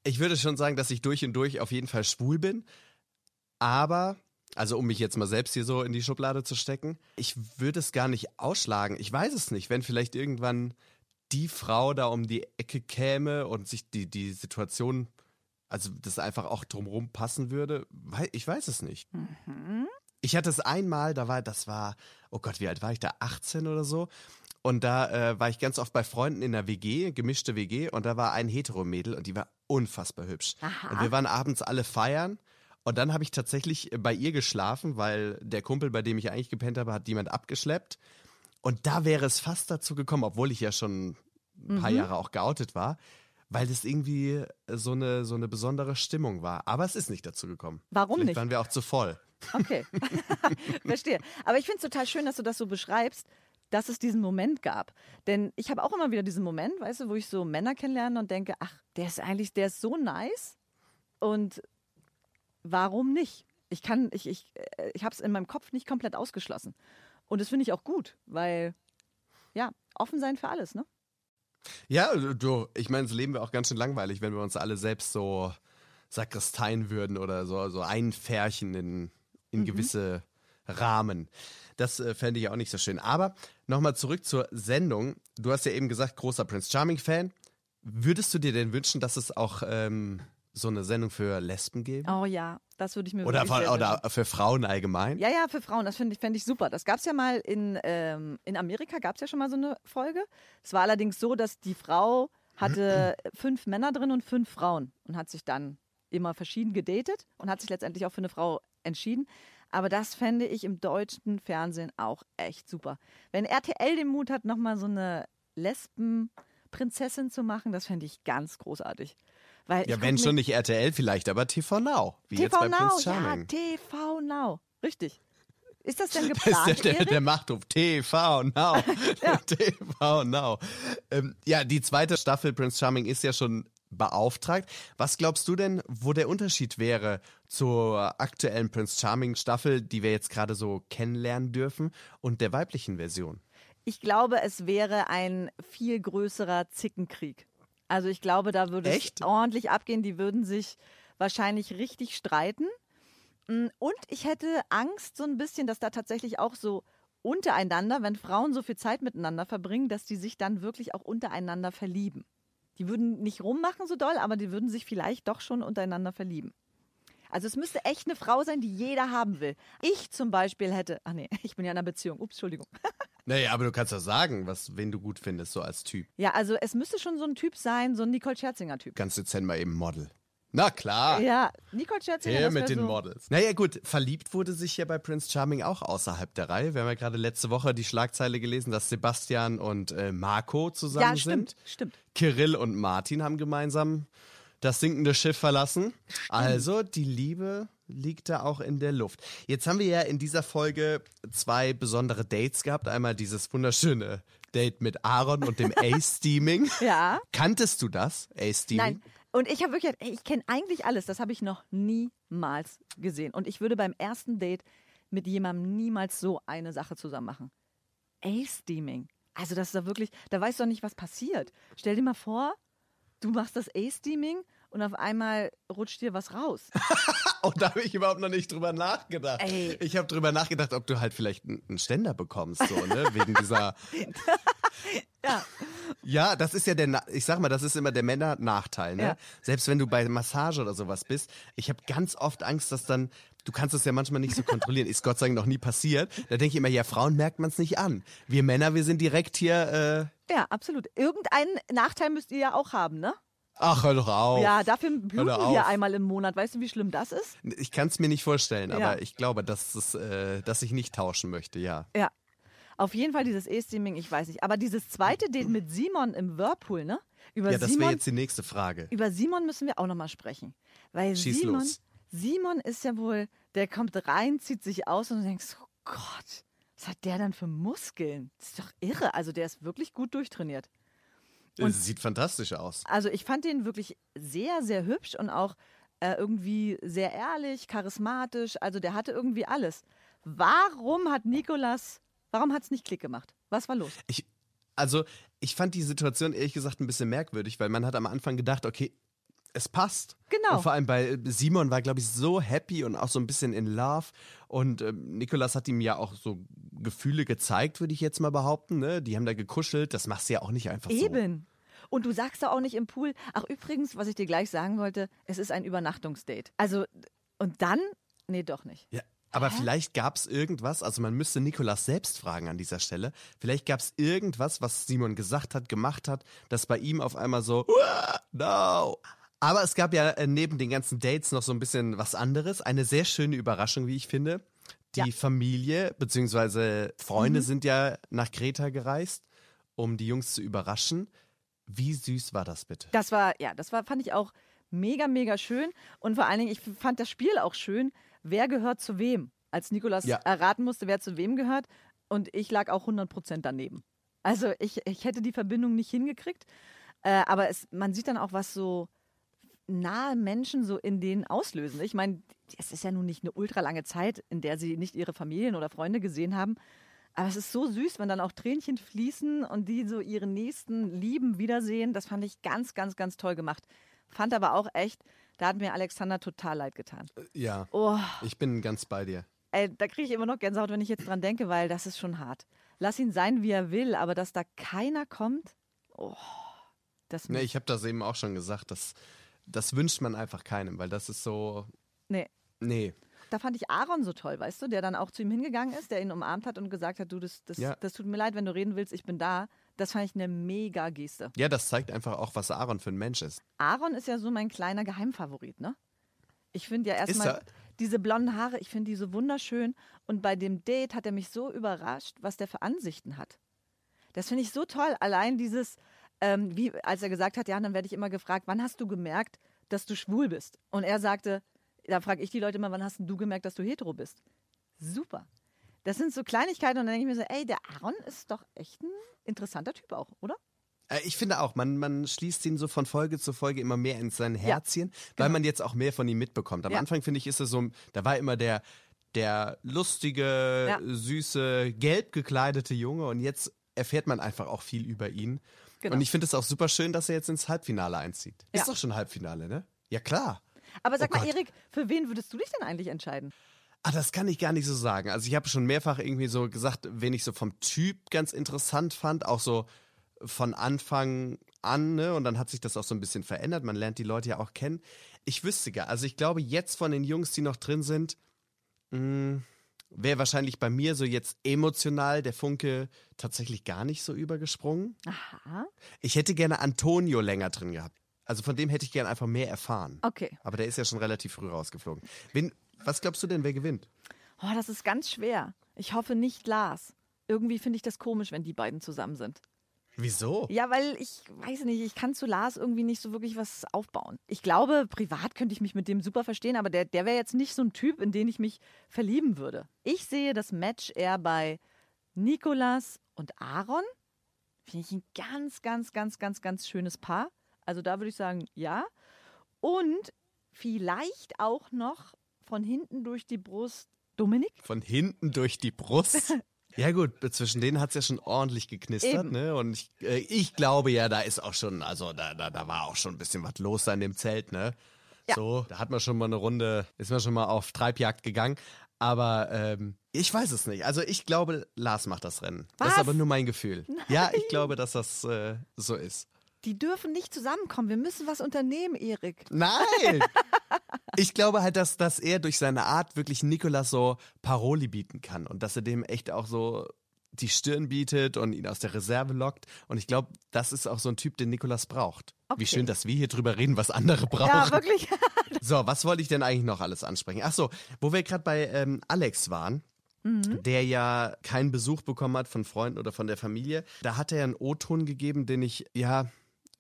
Speaker 3: ich würde schon sagen, dass ich durch und durch auf jeden Fall schwul bin. Aber, also um mich jetzt mal selbst hier so in die Schublade zu stecken, ich würde es gar nicht ausschlagen. Ich weiß es nicht, wenn vielleicht irgendwann die Frau da um die Ecke käme und sich die, die Situation, also das einfach auch drumherum passen würde. Ich weiß es nicht. Ich hatte es einmal, da war, das war, oh Gott, wie alt war ich da? 18 oder so. Und da äh, war ich ganz oft bei Freunden in der WG, gemischte WG, und da war ein Hetero-Mädel und die war unfassbar hübsch.
Speaker 5: Aha.
Speaker 3: Und wir waren abends alle feiern. Und dann habe ich tatsächlich bei ihr geschlafen, weil der Kumpel, bei dem ich eigentlich gepennt habe, hat jemand abgeschleppt. Und da wäre es fast dazu gekommen, obwohl ich ja schon ein paar
Speaker 5: Mhm.
Speaker 3: Jahre auch geoutet war, weil das irgendwie so eine, so eine besondere Stimmung war. Aber es ist nicht dazu gekommen.
Speaker 5: Warum
Speaker 3: Vielleicht
Speaker 5: nicht?
Speaker 3: waren wir auch zu voll.
Speaker 5: Okay. Verstehe. Aber ich finde es total schön, dass du das so beschreibst, dass es diesen Moment gab. Denn ich habe auch immer wieder diesen Moment, weißt du, wo ich so Männer kennenlerne und denke, ach, der ist eigentlich, der ist so nice. Und warum nicht? Ich kann, ich, ich, äh, ich habe es in meinem Kopf nicht komplett ausgeschlossen. Und das finde ich auch gut, weil, ja, offen sein für alles, ne?
Speaker 3: Ja, du, ich meine, das Leben wäre auch ganz schön langweilig, wenn wir uns alle selbst so sakristeien würden oder so, so einfärchen in, in gewisse Rahmen. Das äh, fände ich auch nicht so schön. Aber nochmal zurück zur Sendung. Du hast ja eben gesagt, großer Prince Charming-Fan. Würdest du dir denn wünschen, dass es auch ähm, so eine Sendung für Lesben gäbe?
Speaker 5: Oh ja, das würde ich mir
Speaker 3: Oder,
Speaker 5: wirklich sehr
Speaker 3: oder
Speaker 5: wünschen.
Speaker 3: für Frauen allgemein?
Speaker 5: Ja, ja, für Frauen, das finde ich, fänd ich super. Das gab es ja mal in, ähm, in Amerika, gab es ja schon mal so eine Folge. Es war allerdings so, dass die Frau hatte fünf Männer drin und fünf Frauen und hat sich dann immer verschieden gedatet und hat sich letztendlich auch für eine Frau entschieden. Aber das fände ich im deutschen Fernsehen auch echt super. Wenn RTL den Mut hat, nochmal so eine Lesbenprinzessin zu machen, das fände ich ganz großartig. Weil
Speaker 3: Ja, wenn schon nicht RTL vielleicht, aber TV Now. Wie jetzt bei
Speaker 5: TV Now,
Speaker 3: Prince
Speaker 5: ja. TV Now. Richtig. Ist das denn
Speaker 3: Das ist
Speaker 5: geplant,
Speaker 3: der, der, der Machtruf. TV Now. TV Now. Ähm, ja, die zweite Staffel Prince Charming ist ja schon beauftragt. Was glaubst du denn, wo der Unterschied wäre zur aktuellen Prince Charming Staffel, die wir jetzt gerade so kennenlernen dürfen, und der weiblichen Version?
Speaker 5: Ich glaube, es wäre ein viel größerer Zickenkrieg. Also ich glaube, da würde
Speaker 3: Echt?
Speaker 5: es ordentlich abgehen. Die würden sich wahrscheinlich richtig streiten. Mm, Und ich hätte Angst so ein bisschen, dass da tatsächlich auch so untereinander, wenn Frauen so viel Zeit miteinander verbringen, dass die sich dann wirklich auch untereinander verlieben. Die würden nicht rummachen so doll, aber die würden sich vielleicht doch schon untereinander verlieben. Also es müsste echt eine Frau sein, die jeder haben will. Ich zum Beispiel hätte, ach nee, ich bin ja in einer Beziehung. Ups, Entschuldigung.
Speaker 3: Naja, aber du kannst ja sagen, was, wen du gut findest, so als Typ.
Speaker 5: Ja, also es müsste schon so ein Typ sein, so ein Nicole Scherzinger-Typ.
Speaker 3: Ganz dezent mal eben Model. Na klar.
Speaker 5: Ja, Nicole Scherzinger.
Speaker 3: Her
Speaker 5: das
Speaker 3: mit den
Speaker 5: so,
Speaker 3: Models. Naja, gut, verliebt wurde sich ja bei Prince Charming auch außerhalb der Reihe. Wir haben ja gerade letzte Woche die Schlagzeile gelesen, dass Sebastian und äh, Marco zusammen
Speaker 5: Ja, stimmt,
Speaker 3: sind.
Speaker 5: stimmt.
Speaker 3: Kirill und Martin haben gemeinsam das sinkende Schiff verlassen. Also die Liebe liegt da auch in der Luft. Jetzt haben wir ja in dieser Folge zwei besondere Dates gehabt. Einmal dieses wunderschöne Date mit Aaron und dem Ace-Steaming.
Speaker 5: Ja.
Speaker 3: Kanntest du das, Ace-Steaming?
Speaker 5: Nein. Und ich habe wirklich, ey, ich kenne eigentlich alles. Das habe ich noch niemals gesehen. Und ich würde beim ersten Date mit jemandem niemals so eine Sache zusammen machen. Ace-Steaming. Also das ist doch wirklich, da weißt du doch nicht, was passiert. Stell dir mal vor, du machst das Ace-Steaming und auf einmal rutscht dir was raus.
Speaker 3: Oh, da habe ich überhaupt noch nicht drüber nachgedacht.
Speaker 5: Ey.
Speaker 3: Ich habe drüber nachgedacht, ob du halt vielleicht einen einen Ständer bekommst, so, ne? Wegen dieser.
Speaker 5: Ja.
Speaker 3: Ja, das ist ja der, Na- ich sag mal, das ist immer der Männer-Nachteil, ne?
Speaker 5: Ja.
Speaker 3: Selbst wenn du bei Massage oder sowas bist, ich habe ganz oft Angst, dass dann, du kannst es ja manchmal nicht so kontrollieren, ist Gott sei Dank noch nie passiert. Da denke ich immer, ja, Frauen merkt man es nicht an. Wir Männer, wir sind direkt hier, äh,
Speaker 5: Ja, absolut. Irgendeinen Nachteil müsst ihr ja auch haben, ne?
Speaker 3: ach, hör doch auf.
Speaker 5: Ja, dafür bluten wir einmal im Monat. Weißt du, wie schlimm das ist?
Speaker 3: Ich kann es mir nicht vorstellen,
Speaker 5: Ja.
Speaker 3: aber ich glaube, dass, es, äh, dass ich nicht tauschen möchte, ja.
Speaker 5: Ja. Auf jeden Fall dieses E-Streaming, ich weiß nicht. Aber dieses zweite Date mit Simon im Whirlpool, ne? Über
Speaker 3: Ja, das wäre jetzt die nächste Frage.
Speaker 5: über Simon müssen wir auch nochmal sprechen. Weil
Speaker 3: Schieß
Speaker 5: Simon,
Speaker 3: los.
Speaker 5: Simon ist ja wohl, der kommt rein, zieht sich aus und du denkst, oh Gott, was hat der dann für Muskeln? Das ist doch irre. Also der ist wirklich gut durchtrainiert.
Speaker 3: Es sieht fantastisch aus.
Speaker 5: Also ich fand den wirklich sehr, sehr hübsch und auch äh, irgendwie sehr ehrlich, charismatisch. Also der hatte irgendwie alles. Warum hat Nikolas, warum hat es nicht Klick gemacht? Was war los?
Speaker 3: Ich, also, ich fand die Situation ehrlich gesagt ein bisschen merkwürdig, weil man hat am Anfang gedacht, okay, es passt.
Speaker 5: Genau.
Speaker 3: Und vor allem bei Simon war, glaube ich, so happy und auch so ein bisschen in Love. Und ähm, Nikolas hat ihm ja auch so Gefühle gezeigt, würde ich jetzt mal behaupten. Ne? Die haben da gekuschelt. Das machst du ja auch nicht einfach so.
Speaker 5: Eben. Und du sagst da auch nicht im Pool. Ach, übrigens, was ich dir gleich sagen wollte, es ist ein Übernachtungsdate. Also, und dann? Nee, doch nicht.
Speaker 3: Ja, aber vielleicht gab es irgendwas, also man müsste Nikolas selbst fragen an dieser Stelle. Vielleicht gab es irgendwas, was Simon gesagt hat, gemacht hat, das bei ihm auf einmal so, "Uah, no. Aber es gab ja äh, neben den ganzen Dates noch so ein bisschen was anderes. Eine sehr schöne Überraschung, wie ich finde. Die
Speaker 5: Ja.
Speaker 3: Familie bzw. Freunde sind ja nach Kreta gereist, um die Jungs zu überraschen. Wie süß war das bitte?
Speaker 5: Das war, ja, das war, fand ich auch mega, mega schön. Und vor allen Dingen, ich fand das Spiel auch schön. Wer gehört zu wem? Als Nikolas
Speaker 3: Ja.
Speaker 5: erraten musste, wer zu wem gehört. Und ich lag auch 100% daneben. Also ich, ich hätte die Verbindung nicht hingekriegt. Äh, aber es, man sieht dann auch, was so nahe Menschen so in denen auslösen. Ich meine, es ist ja nun nicht eine ultralange Zeit, in der sie nicht ihre Familien oder Freunde gesehen haben. Aber es ist so süß, wenn dann auch Tränchen fließen und die so ihre nächsten Lieben wiedersehen. Das fand ich ganz, ganz, ganz toll gemacht. Fand aber auch echt, da hat mir Alexander total leid getan.
Speaker 3: Ja,
Speaker 5: Oh,
Speaker 3: ich bin ganz bei dir.
Speaker 5: ey, da kriege ich immer noch Gänsehaut, wenn ich jetzt dran denke, weil das ist schon hart. Lass ihn sein, wie er will, aber dass da keiner kommt, oh, das
Speaker 3: Ne, ich habe das eben auch schon gesagt, das, das wünscht man einfach keinem, weil das ist so,
Speaker 5: nee.
Speaker 3: nee.
Speaker 5: Da fand ich Aaron so toll, weißt du, der dann auch zu ihm hingegangen ist, der ihn umarmt hat und gesagt hat, du, das, das,
Speaker 3: Ja.
Speaker 5: das tut mir leid, wenn du reden willst, ich bin da. Das fand ich eine mega Geste.
Speaker 3: Ja, das zeigt einfach auch, was Aaron für ein Mensch ist.
Speaker 5: Aaron ist ja so mein kleiner Geheimfavorit, ne? Ich finde ja erstmal
Speaker 3: er?
Speaker 5: diese blonden Haare, ich finde die so wunderschön. Und bei dem Date hat er mich so überrascht, was der für Ansichten hat. Das finde ich so toll. Allein dieses, ähm, wie als er gesagt hat, ja, dann werde ich immer gefragt, wann hast du gemerkt, dass du schwul bist? Und er sagte, da frage ich die Leute immer, wann hast du gemerkt, dass du hetero bist? Super. Das sind so Kleinigkeiten und dann denke ich mir so, ey, der Aaron ist doch echt ein interessanter Typ auch, oder?
Speaker 3: Äh, Ich finde auch, man, man schließt ihn so von Folge zu Folge immer mehr in sein Herzchen, weil man jetzt auch mehr von ihm mitbekommt. Am
Speaker 5: genau. Ja.
Speaker 3: Anfang finde ich, ist er so, da war immer der, der lustige,
Speaker 5: Ja.
Speaker 3: süße, gelb gekleidete Junge und jetzt erfährt man einfach auch viel über ihn.
Speaker 5: Genau.
Speaker 3: Und ich finde es auch super schön, dass er jetzt ins Halbfinale einzieht.
Speaker 5: Ja.
Speaker 3: Ist doch schon Halbfinale, ne? Ja, klar.
Speaker 5: Aber sag
Speaker 3: Oh
Speaker 5: mal,
Speaker 3: Gott.
Speaker 5: Erik, für wen würdest du dich denn eigentlich entscheiden?
Speaker 3: Ah, das kann ich gar nicht so sagen. Also ich habe schon mehrfach irgendwie so gesagt, wen ich so vom Typ ganz interessant fand, auch so von Anfang an, ne? Und dann hat sich das auch so ein bisschen verändert. Man lernt die Leute ja auch kennen. Ich wüsste gar, also ich glaube jetzt von den Jungs, die noch drin sind, wäre wahrscheinlich bei mir so jetzt emotional der Funke tatsächlich gar nicht so übergesprungen.
Speaker 5: Aha.
Speaker 3: Ich hätte gerne Antonio länger drin gehabt. Also von dem hätte ich gerne einfach mehr erfahren.
Speaker 5: Okay.
Speaker 3: Aber der ist ja schon relativ früh rausgeflogen. Wen, was glaubst du denn, wer gewinnt?
Speaker 5: Oh, das ist ganz schwer. Ich hoffe nicht Lars. Irgendwie finde ich das komisch, wenn die beiden zusammen sind.
Speaker 3: Wieso?
Speaker 5: Ja, weil ich weiß nicht, ich kann zu Lars irgendwie nicht so wirklich was aufbauen. Ich glaube, privat könnte ich mich mit dem super verstehen, aber der, der wäre jetzt nicht so ein Typ, in den ich mich verlieben würde. Ich sehe das Match eher bei Nikolas und Aaron. Finde ich ein ganz, ganz, ganz, ganz, ganz schönes Paar. Also da würde ich sagen, ja. Und vielleicht auch noch von hinten durch die Brust Dominik.
Speaker 3: Von hinten durch die Brust. Ja gut, zwischen denen hat's ja schon ordentlich geknistert,
Speaker 5: Eben.
Speaker 3: ne? Und ich, äh, ich glaube ja, da ist auch schon, also da, da, da war auch schon ein bisschen was los da in dem Zelt, ne?
Speaker 5: Ja.
Speaker 3: So, da hat man schon mal eine Runde, ist man schon mal auf Treibjagd gegangen. Aber ähm, ich weiß es nicht. Also ich glaube, Lars macht das Rennen. Das
Speaker 5: Was?
Speaker 3: ist aber nur mein Gefühl. Ja, ich glaube, dass das äh, so ist.
Speaker 5: Die dürfen nicht zusammenkommen. Wir müssen was unternehmen, Erik.
Speaker 3: Nein! Ich glaube halt, dass, dass er durch seine Art wirklich Nikolas so Paroli bieten kann und dass er dem echt auch so die Stirn bietet und ihn aus der Reserve lockt. Und ich glaube, das ist auch so ein Typ, den Nikolas braucht.
Speaker 5: Okay.
Speaker 3: Wie schön, dass wir hier drüber reden, was andere brauchen.
Speaker 5: Ja, wirklich.
Speaker 3: So, was wollte ich denn eigentlich noch alles ansprechen? Ach so, wo wir gerade bei ähm, Alex waren, der ja keinen Besuch bekommen hat von Freunden oder von der Familie, da hat er einen O-Ton gegeben, den ich, ja,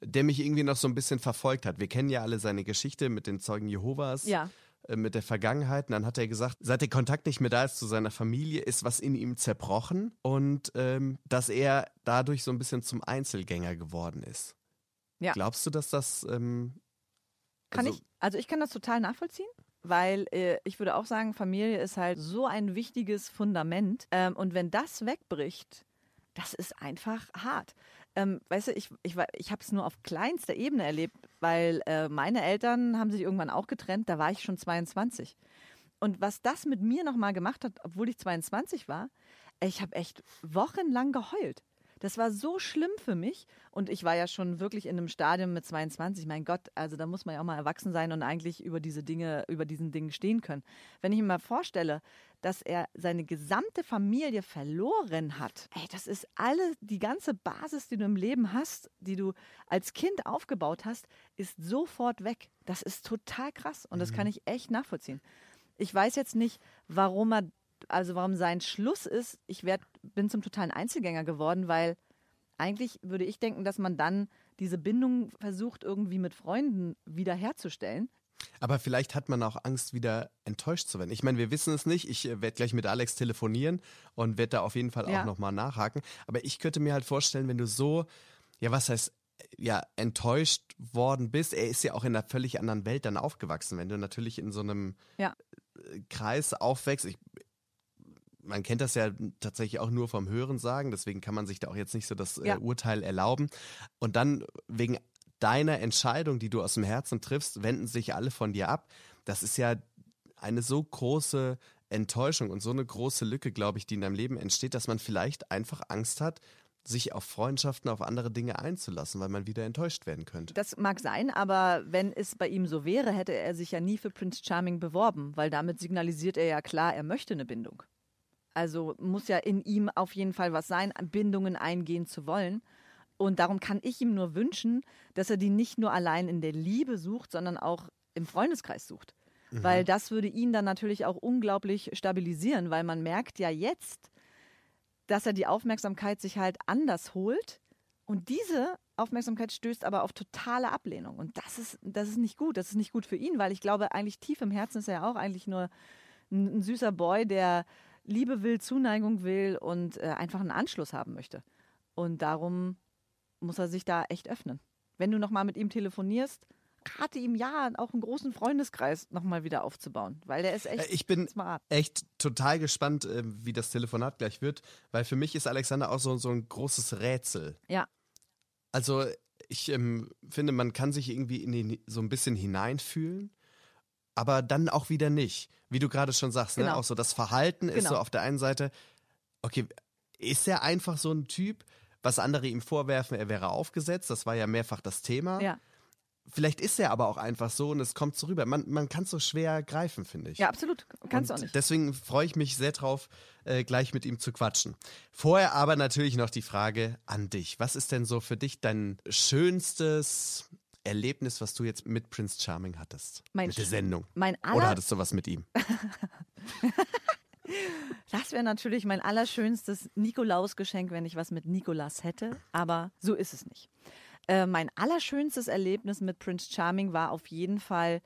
Speaker 3: der mich irgendwie noch so ein bisschen verfolgt hat. Wir kennen ja alle seine Geschichte mit den Zeugen Jehovas.
Speaker 5: Ja.
Speaker 3: äh, Mit der Vergangenheit. Und dann hat er gesagt, seit der Kontakt nicht mehr da ist zu seiner Familie, ist was in ihm zerbrochen und ähm, dass er dadurch so ein bisschen zum Einzelgänger geworden ist.
Speaker 5: Ja.
Speaker 3: Glaubst du, dass das ähm,
Speaker 5: Kann
Speaker 3: Also-
Speaker 5: ich, also ich kann das total nachvollziehen, weil äh, ich würde auch sagen, Familie ist halt so ein wichtiges Fundament. Ähm, und wenn das wegbricht, das ist einfach hart. Ähm, weißt du, ich, ich, ich habe es nur auf kleinster Ebene erlebt, weil äh, meine Eltern haben sich irgendwann auch getrennt, da war ich schon 22. Und was das mit mir nochmal gemacht hat, obwohl ich 22 war, ich habe echt wochenlang geheult. Das war so schlimm für mich. Und ich war ja schon wirklich in einem Stadium mit 22. Mein Gott, also da muss man ja auch mal erwachsen sein und eigentlich über diese Dinge, über diesen Dingen stehen können. Wenn ich mir mal vorstelle, dass er seine gesamte Familie verloren hat, ey, das ist alle, die ganze Basis, die du im Leben hast, die du als Kind aufgebaut hast, ist sofort weg. Das ist total krass und das kann ich echt nachvollziehen. Ich weiß jetzt nicht, warum er, also warum sein Schluss ist. Ich werd, bin zum totalen Einzelgänger geworden, weil eigentlich würde ich denken, dass man dann diese Bindung versucht, irgendwie mit Freunden wiederherzustellen.
Speaker 3: Aber vielleicht hat man auch Angst, wieder enttäuscht zu werden. Ich meine, wir wissen es nicht. Ich werde gleich mit Alex telefonieren und werde da auf jeden Fall
Speaker 5: Ja.
Speaker 3: auch nochmal nachhaken. Aber ich könnte mir halt vorstellen, wenn du so, ja, was heißt, ja, enttäuscht worden bist. Er ist ja auch in einer völlig anderen Welt dann aufgewachsen. Wenn du natürlich in so einem
Speaker 5: Ja.
Speaker 3: äh, Kreis aufwächst, ich, man kennt das ja tatsächlich auch nur vom Hören sagen, deswegen kann man sich da auch jetzt nicht so das
Speaker 5: Ja.
Speaker 3: äh, Urteil erlauben. Und dann wegen deiner Entscheidung, die du aus dem Herzen triffst, wenden sich alle von dir ab. Das ist ja eine so große Enttäuschung und so eine große Lücke, glaube ich, die in deinem Leben entsteht, dass man vielleicht einfach Angst hat, sich auf Freundschaften, auf andere Dinge einzulassen, weil man wieder enttäuscht werden könnte.
Speaker 5: Das mag sein, aber wenn es bei ihm so wäre, hätte er sich ja nie für Prince Charming beworben, weil damit signalisiert er ja klar, er möchte eine Bindung. Also muss ja in ihm auf jeden Fall was sein, Bindungen eingehen zu wollen. Und darum kann ich ihm nur wünschen, dass er die nicht nur allein in der Liebe sucht, sondern auch im Freundeskreis sucht. Weil das würde ihn dann natürlich auch unglaublich stabilisieren, weil man merkt ja jetzt, dass er die Aufmerksamkeit sich halt anders holt. Und diese Aufmerksamkeit stößt aber auf totale Ablehnung. Und das ist, das ist nicht gut. Das ist nicht gut für ihn, weil ich glaube, eigentlich tief im Herzen ist er ja auch eigentlich nur ein, ein süßer Boy, der Liebe will, Zuneigung will und äh, einfach einen Anschluss haben möchte. Und darum muss er sich da echt öffnen. Wenn du nochmal mit ihm telefonierst, rate ihm ja, auch einen großen Freundeskreis nochmal wieder aufzubauen, weil der ist echt
Speaker 3: Äh, Ich bin
Speaker 5: smart.
Speaker 3: echt total gespannt, äh, wie das Telefonat gleich wird, weil für mich ist Alexander auch so, so ein großes Rätsel.
Speaker 5: Ja,
Speaker 3: Also ich ähm, finde, man kann sich irgendwie in den, so ein bisschen hineinfühlen, aber dann auch wieder nicht. Wie du gerade schon sagst, ne?
Speaker 5: Genau.
Speaker 3: auch so das Verhalten ist
Speaker 5: Genau.
Speaker 3: so auf der einen Seite, okay, ist er einfach so ein Typ, was andere ihm vorwerfen, er wäre aufgesetzt, das war ja mehrfach das Thema.
Speaker 5: ja.
Speaker 3: Vielleicht ist er aber auch einfach so und es kommt so rüber. Man, man kann es so schwer greifen, finde ich.
Speaker 5: Ja, absolut. Kannst du auch nicht.
Speaker 3: Deswegen freue ich mich sehr drauf, äh, gleich mit ihm zu quatschen. Vorher aber natürlich noch die Frage an dich. Was ist denn so für dich dein schönstes Erlebnis, was du jetzt mit Prince Charming hattest?
Speaker 5: Mein
Speaker 3: mit der Sendung.
Speaker 5: Mein
Speaker 3: Oder
Speaker 5: aller,
Speaker 3: hattest du was mit ihm?
Speaker 5: das wäre natürlich mein allerschönstes Nikolausgeschenk, wenn ich was mit Nikolas hätte, aber so ist es nicht. Äh, mein allerschönstes Erlebnis mit Prince Charming war auf jeden Fall,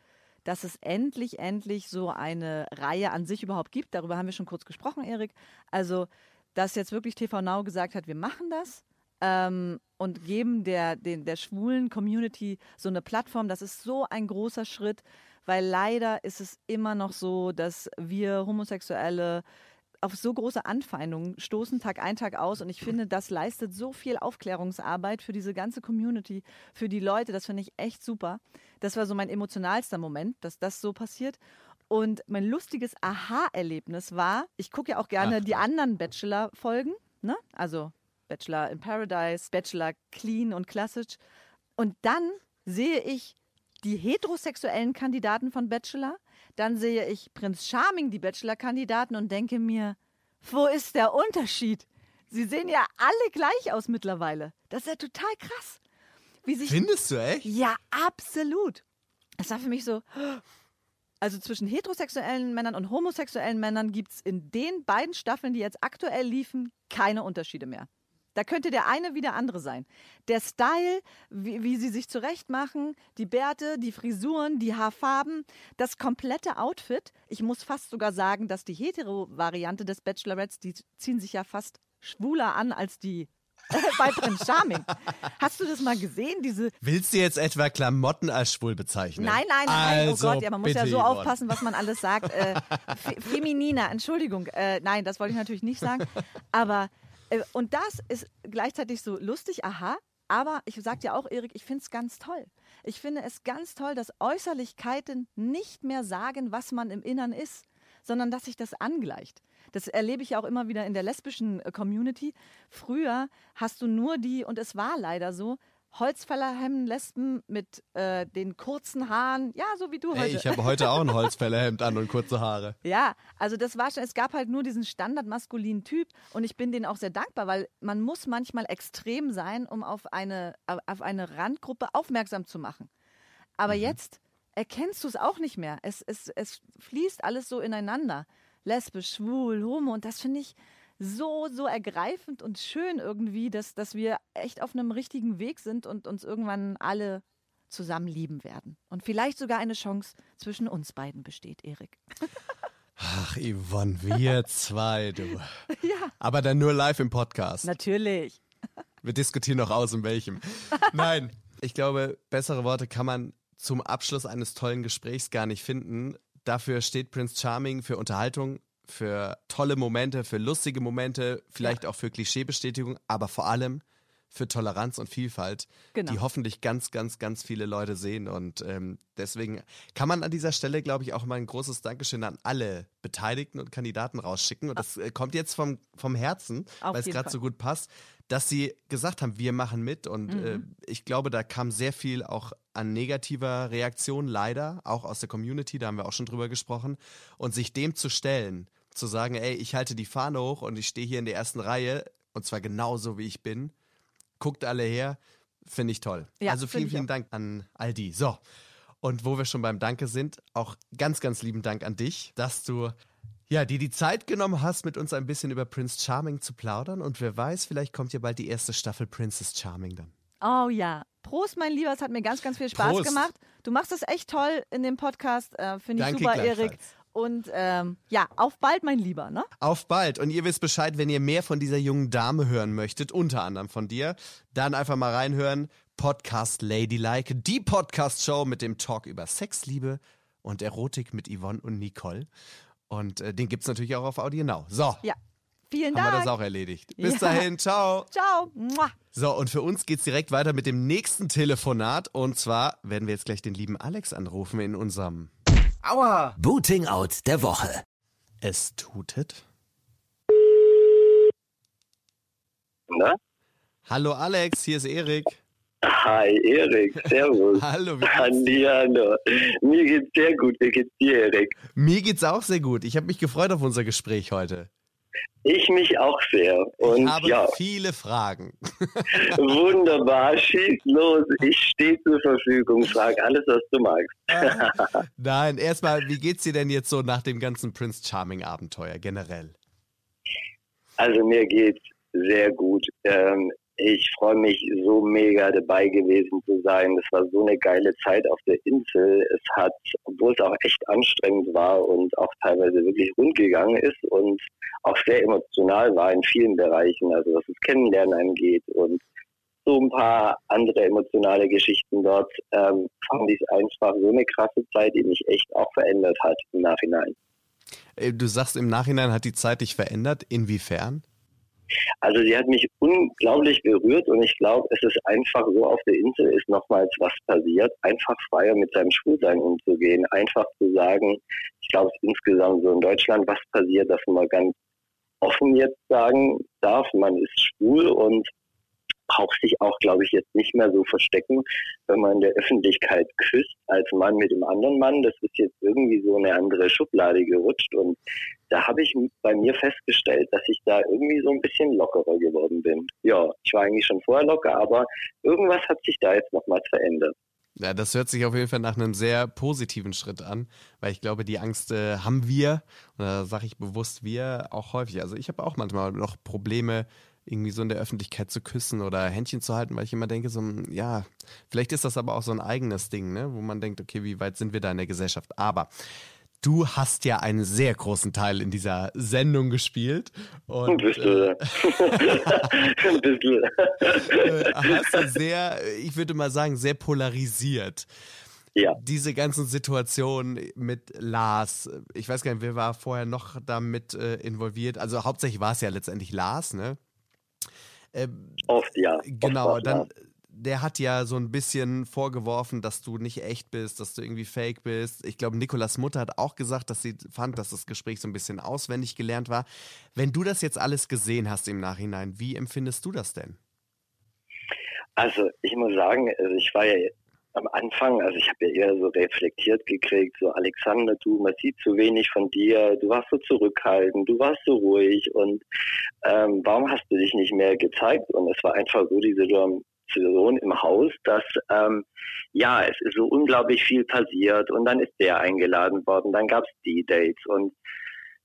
Speaker 5: dass es endlich, endlich so eine Reihe an sich überhaupt gibt. Darüber haben wir schon kurz gesprochen, Erik. Also, dass jetzt wirklich TV Now gesagt hat, wir machen das ähm, und geben der, den, der schwulen Community so eine Plattform. Das ist so ein großer Schritt, weil leider ist es immer noch so, dass wir Homosexuelle auf so große Anfeindungen stoßen, Tag ein, Tag aus. Und ich finde, das leistet so viel Aufklärungsarbeit für diese ganze Community, für die Leute. Das finde ich echt super. Das war so mein emotionalster Moment, dass das so passiert. Und mein lustiges Aha-Erlebnis war, ich gucke ja auch gerne
Speaker 3: Ach,
Speaker 5: die anderen Bachelor-Folgen, ne? Also Bachelor in Paradise, Bachelor Clean und klassisch. Und dann sehe ich die heterosexuellen Kandidaten von Bachelor, dann sehe ich Prinz Charming, die Bachelor-Kandidaten und denke mir, wo ist der Unterschied? Sie sehen ja alle gleich aus mittlerweile. Das ist ja total krass. Wie sich
Speaker 3: Findest du echt?
Speaker 5: ja, absolut. Es war für mich so, also zwischen heterosexuellen Männern und homosexuellen Männern gibt es in den beiden Staffeln, die jetzt aktuell liefen, keine Unterschiede mehr. Da könnte der eine wie der andere sein. Der Style, wie, wie sie sich zurechtmachen, die Bärte, die Frisuren, die Haarfarben, das komplette Outfit. Ich muss fast sogar sagen, dass die hetero-Variante des Bachelorettes, die ziehen sich ja fast schwuler an als die bei Prinz Charming. Hast du das mal gesehen, diese
Speaker 3: Willst du jetzt etwa Klamotten als schwul bezeichnen?
Speaker 5: Nein, nein, nein.
Speaker 3: Also,
Speaker 5: oh Gott, ja, man muss ja so aufpassen, was man alles sagt. Äh, fe femininer, Entschuldigung. Äh, nein, das wollte ich natürlich nicht sagen. Aber, und das ist gleichzeitig so lustig, aha. Aber ich sag dir auch, Erik, ich finde es ganz toll. Ich finde es ganz toll, dass Äußerlichkeiten nicht mehr sagen, was man im Innern ist, sondern dass sich das angleicht. Das erlebe ich ja auch immer wieder in der lesbischen äh, Community. Früher hast du nur die, und es war leider so, Holzfällerhemden, Lesben mit äh, den kurzen Haaren, ja, so wie du
Speaker 3: Ey,
Speaker 5: heute.
Speaker 3: ich habe heute auch ein Holzfällerhemd an und kurze Haare.
Speaker 5: Ja, also das war schon, es gab halt nur diesen standardmaskulinen Typ und ich bin denen auch sehr dankbar, weil man muss manchmal extrem sein, um auf eine, auf eine Randgruppe aufmerksam zu machen. Aber jetzt erkennst du es auch nicht mehr. Es, es, es fließt alles so ineinander. Lesbisch, schwul, homo und das finde ich so, so ergreifend und schön irgendwie, dass, dass wir echt auf einem richtigen Weg sind und uns irgendwann alle zusammen lieben werden. Und vielleicht sogar eine Chance zwischen uns beiden besteht, Erik.
Speaker 3: Ach, Yvonne, wir zwei, du.
Speaker 5: Ja.
Speaker 3: Aber dann nur live im Podcast.
Speaker 5: Natürlich.
Speaker 3: Wir diskutieren noch aus, in welchem. Nein, ich glaube, bessere Worte kann man zum Abschluss eines tollen Gesprächs gar nicht finden. Dafür steht Prince Charming für Unterhaltung, für tolle Momente, für lustige Momente, vielleicht auch für Klischeebestätigung, aber vor allem für Toleranz und Vielfalt,
Speaker 5: Genau.
Speaker 3: die hoffentlich ganz, ganz, ganz viele Leute sehen. Und ähm, deswegen kann man an dieser Stelle, glaube ich, auch mal ein großes Dankeschön an alle Beteiligten und Kandidaten rausschicken. Und das äh, kommt jetzt vom, vom Herzen, weil es gerade so gut passt, dass sie gesagt haben, wir machen mit. Und
Speaker 5: Mhm.
Speaker 3: äh, ich glaube, da kam sehr viel auch an negativer Reaktion, leider, auch aus der Community, da haben wir auch schon drüber gesprochen. Und sich dem zu stellen, zu sagen, ey, ich halte die Fahne hoch und ich stehe hier in der ersten Reihe, und zwar genauso wie ich bin, guckt alle her, finde ich toll.
Speaker 5: Ja,
Speaker 3: also vielen, vielen. Dank an all die. So. Und wo wir schon beim Danke sind, auch ganz, ganz lieben Dank an dich, dass du ja, dir die Zeit genommen hast, mit uns ein bisschen über Prince Charming zu plaudern. Und wer weiß, vielleicht kommt ja bald die erste Staffel Princess Charming dann.
Speaker 5: Oh ja. Prost, mein Lieber, es hat mir ganz, ganz viel Spaß
Speaker 3: Prost.
Speaker 5: gemacht. Du machst es echt toll in dem Podcast. Äh, Finde ich super. Erik. Und ähm, ja, auf bald, mein Lieber, ne?
Speaker 3: Auf bald. Und ihr wisst Bescheid, wenn ihr mehr von dieser jungen Dame hören möchtet, unter anderem von dir, dann einfach mal reinhören. Podcast Ladylike, die Podcast-Show mit dem Talk über Sex, Liebe und Erotik mit Yvonne und Nicole. Und äh, den gibt's natürlich auch auf Audio Now. So,
Speaker 5: Ja. Vielen
Speaker 3: haben wir
Speaker 5: Dank.
Speaker 3: das auch erledigt. Bis
Speaker 5: Ja.
Speaker 3: dahin, ciao.
Speaker 5: Ciao. Mua.
Speaker 3: So, und für uns geht's direkt weiter mit dem nächsten Telefonat. Und zwar werden wir jetzt gleich den lieben Alex anrufen in unserem
Speaker 2: Aua! Booting Out der Woche.
Speaker 3: Es tutet.
Speaker 6: Na?
Speaker 3: Hallo Alex, hier ist Erik.
Speaker 6: Hi, Erik. Servus.
Speaker 3: Hallo, wie geht's?
Speaker 6: Hallihallo. Mir geht's sehr gut. Wie geht's dir, Erik?
Speaker 3: Mir geht's auch sehr gut. Ich habe mich gefreut auf unser Gespräch heute.
Speaker 6: Ich mich auch sehr. Und
Speaker 3: ich habe
Speaker 6: ja,
Speaker 3: viele Fragen.
Speaker 6: wunderbar. Schieß los. Ich stehe zur Verfügung. Frag alles, was du magst.
Speaker 3: Nein, erstmal, wie geht's dir denn jetzt so nach dem ganzen Prince Charming Abenteuer generell?
Speaker 6: Also mir geht's sehr gut. Ähm, ich freue mich so mega dabei gewesen zu sein. Das war so eine geile Zeit auf der Insel. Es hat, obwohl es auch echt anstrengend war und auch teilweise wirklich rund gegangen ist und auch sehr emotional war in vielen Bereichen, also was das Kennenlernen angeht und so ein paar andere emotionale Geschichten dort, ähm, fand ich es einfach so eine krasse Zeit, die mich echt auch verändert hat im Nachhinein.
Speaker 3: Äh, Du sagst, im Nachhinein hat die Zeit dich verändert. Inwiefern?
Speaker 6: Also sie hat mich unglaublich berührt und ich glaube, es ist einfach so, auf der Insel ist nochmals was passiert, einfach freier mit seinem Schwulsein umzugehen, einfach zu sagen, ich glaube, insgesamt so in Deutschland was passiert, dass man ganz offen jetzt sagen darf, man ist schwul und braucht sich auch, glaube ich, jetzt nicht mehr so verstecken, wenn man in der Öffentlichkeit küsst als Mann mit dem anderen Mann. Das ist jetzt irgendwie so eine andere Schublade gerutscht und da habe ich bei mir festgestellt, dass ich da irgendwie so ein bisschen lockerer geworden bin. Ja, ich war eigentlich schon vorher locker, aber irgendwas hat sich da jetzt nochmals verändert.
Speaker 3: Ja, das hört sich auf jeden Fall nach einem sehr positiven Schritt an, weil ich glaube, die Angst äh, haben wir, und da sage ich bewusst wir, auch häufig. Also ich habe auch manchmal noch Probleme, irgendwie so in der Öffentlichkeit zu küssen oder Händchen zu halten, weil ich immer denke, so, ja, vielleicht ist das aber auch so ein eigenes Ding, ne? wo man denkt, okay, wie weit sind wir da in der Gesellschaft? Aber du hast ja einen sehr großen Teil in dieser Sendung gespielt. Und,
Speaker 6: ein bisschen. Äh, ein bisschen.
Speaker 3: Hast du sehr, ich würde mal sagen, sehr polarisiert. Ja. Diese ganzen Situationen mit Lars, ich weiß gar nicht, wer war vorher noch damit äh, involviert? Also hauptsächlich war es ja letztendlich Lars, ne?
Speaker 6: Ähm, Oft, ja.
Speaker 3: Genau, Oft dann, der hat ja so ein bisschen vorgeworfen, dass du nicht echt bist, dass du irgendwie fake bist. Ich glaube, Nikolas Mutter hat auch gesagt, dass sie fand, dass das Gespräch so ein bisschen auswendig gelernt war. Wenn du das jetzt alles gesehen hast im Nachhinein, wie empfindest du das denn?
Speaker 6: Also ich muss sagen, also ich war ja am Anfang, also ich habe ja eher so reflektiert gekriegt, so Alexander, du, man sieht zu wenig von dir, du warst so zurückhaltend, du warst so ruhig und ähm, warum hast du dich nicht mehr gezeigt? Und es war einfach so diese Situation im Haus, dass ähm, ja, es ist so unglaublich viel passiert und dann ist der eingeladen worden, dann gab es die Dates und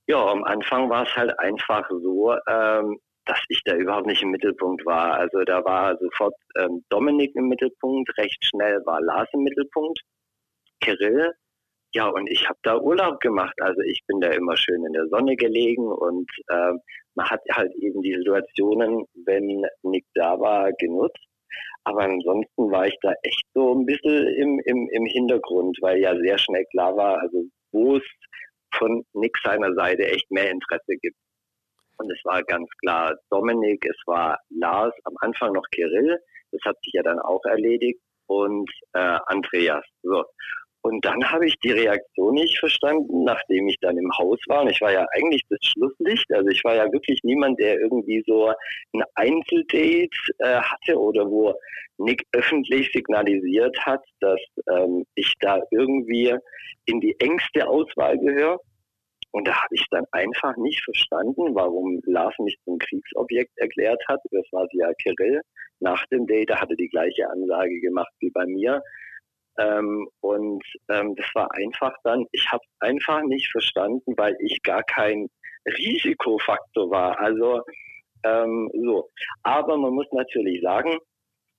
Speaker 6: ja, am Anfang war es halt einfach so, ähm, dass ich da überhaupt nicht im Mittelpunkt war. Also da war sofort ähm, Dominik im Mittelpunkt, recht schnell war Lars im Mittelpunkt, Kirill. Ja, und ich habe da Urlaub gemacht. Also ich bin da immer schön in der Sonne gelegen und äh, man hat halt eben die Situationen, wenn Nick da war, genutzt. Aber ansonsten war ich da echt so ein bisschen im, im, im Hintergrund, weil ja sehr schnell klar war, also wo es von Nick seiner Seite echt mehr Interesse gibt. Und es war ganz klar Dominik, es war Lars, am Anfang noch Kirill, das hat sich ja dann auch erledigt, und äh, Andreas. So. Und dann habe ich die Reaktion nicht verstanden, nachdem ich dann im Haus war. Und ich war ja eigentlich das Schlusslicht. Also ich war ja wirklich niemand, der irgendwie so ein Einzeldate äh, hatte oder wo Nick öffentlich signalisiert hat, dass ähm, ich da irgendwie in die engste Auswahl gehöre. Und da habe ich dann einfach nicht verstanden, warum Lars mich zum Kriegsobjekt erklärt hat. Das war ja Kirill. Nach dem Date da hatte die gleiche Ansage gemacht wie bei mir. Ähm, und ähm, das war einfach dann, ich habe einfach nicht verstanden, weil ich gar kein Risikofaktor war. Also ähm, so. Aber man muss natürlich sagen,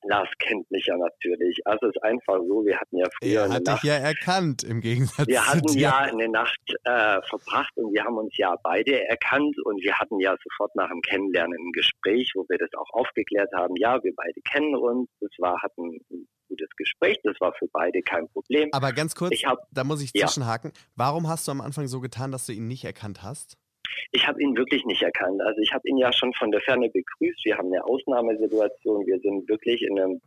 Speaker 6: Lars kennt mich ja natürlich. Also es ist einfach so, wir hatten ja früher.
Speaker 3: Er hat dich ja erkannt im Gegensatz
Speaker 6: Wir hatten
Speaker 3: zu
Speaker 6: dir. ja eine Nacht äh, verbracht und wir haben uns ja beide erkannt und wir hatten ja sofort nach dem Kennenlernen ein Gespräch, wo wir das auch aufgeklärt haben. Ja, wir beide kennen uns. Das war, hatten ein gutes Gespräch. Das war für beide kein Problem.
Speaker 3: Aber ganz kurz, hab, da muss ich zwischenhaken. Ja. Warum hast du am Anfang so getan, dass du ihn nicht erkannt hast?
Speaker 6: Ich habe ihn wirklich nicht erkannt. Also ich habe ihn ja schon von der Ferne begrüßt. Wir haben eine Ausnahmesituation. Wir sind wirklich in einem,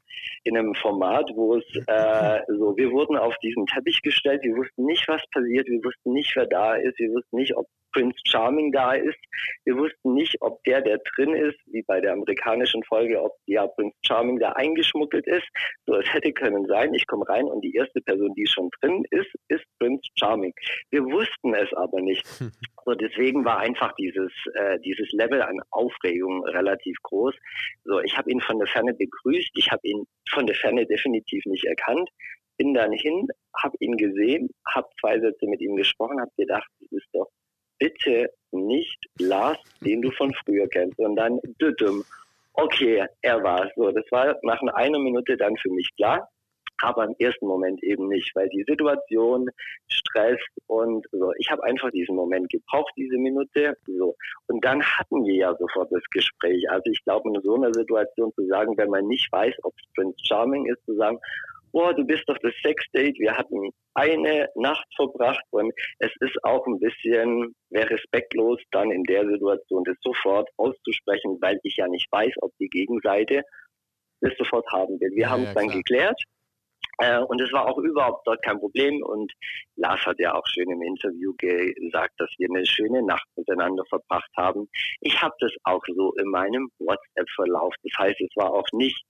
Speaker 6: in einem Format, wo es äh, so, wir wurden auf diesen Teppich gestellt. Wir wussten nicht, was passiert. Wir wussten nicht, wer da ist. Wir wussten nicht, ob Prince Charming da ist. Wir wussten nicht, ob der, der drin ist, wie bei der amerikanischen Folge, ob ja Prince Charming da eingeschmuggelt ist. So, es hätte können sein, ich komme rein und die erste Person, die schon drin ist, ist Prince Charming. Wir wussten es aber nicht. So, deswegen war einfach dieses, äh, dieses Level an Aufregung relativ groß. So, ich habe ihn von der Ferne begrüßt. Ich habe ihn von der Ferne definitiv nicht erkannt bin dann hin, habe ihn gesehen, habe zwei Sätze mit ihm gesprochen, habe gedacht, das ist doch bitte nicht Lars, den du von früher kennst, sondern Düdüm. Okay, er war so. Das war nach einer Minute dann für mich klar, aber im ersten Moment eben nicht, weil die Situation, Stress und so. Ich habe einfach diesen Moment gebraucht, diese Minute. So. Und dann hatten wir ja sofort das Gespräch. Also ich glaube, in so einer Situation zu sagen, wenn man nicht weiß, ob es Prince Charming ist, zu sagen, boah, du bist doch das Sexdate, wir hatten eine Nacht verbracht und es ist auch ein bisschen, wäre respektlos, dann in der Situation das sofort auszusprechen, weil ich ja nicht weiß, ob die Gegenseite das sofort haben will. Wir ja, haben es ja, dann klar. geklärt äh, und es war auch überhaupt dort kein Problem. Und Lars hat ja auch schön im Interview gesagt, dass wir eine schöne Nacht miteinander verbracht haben. Ich habe das auch so in meinem WhatsApp-Verlauf. Das heißt, es war auch nicht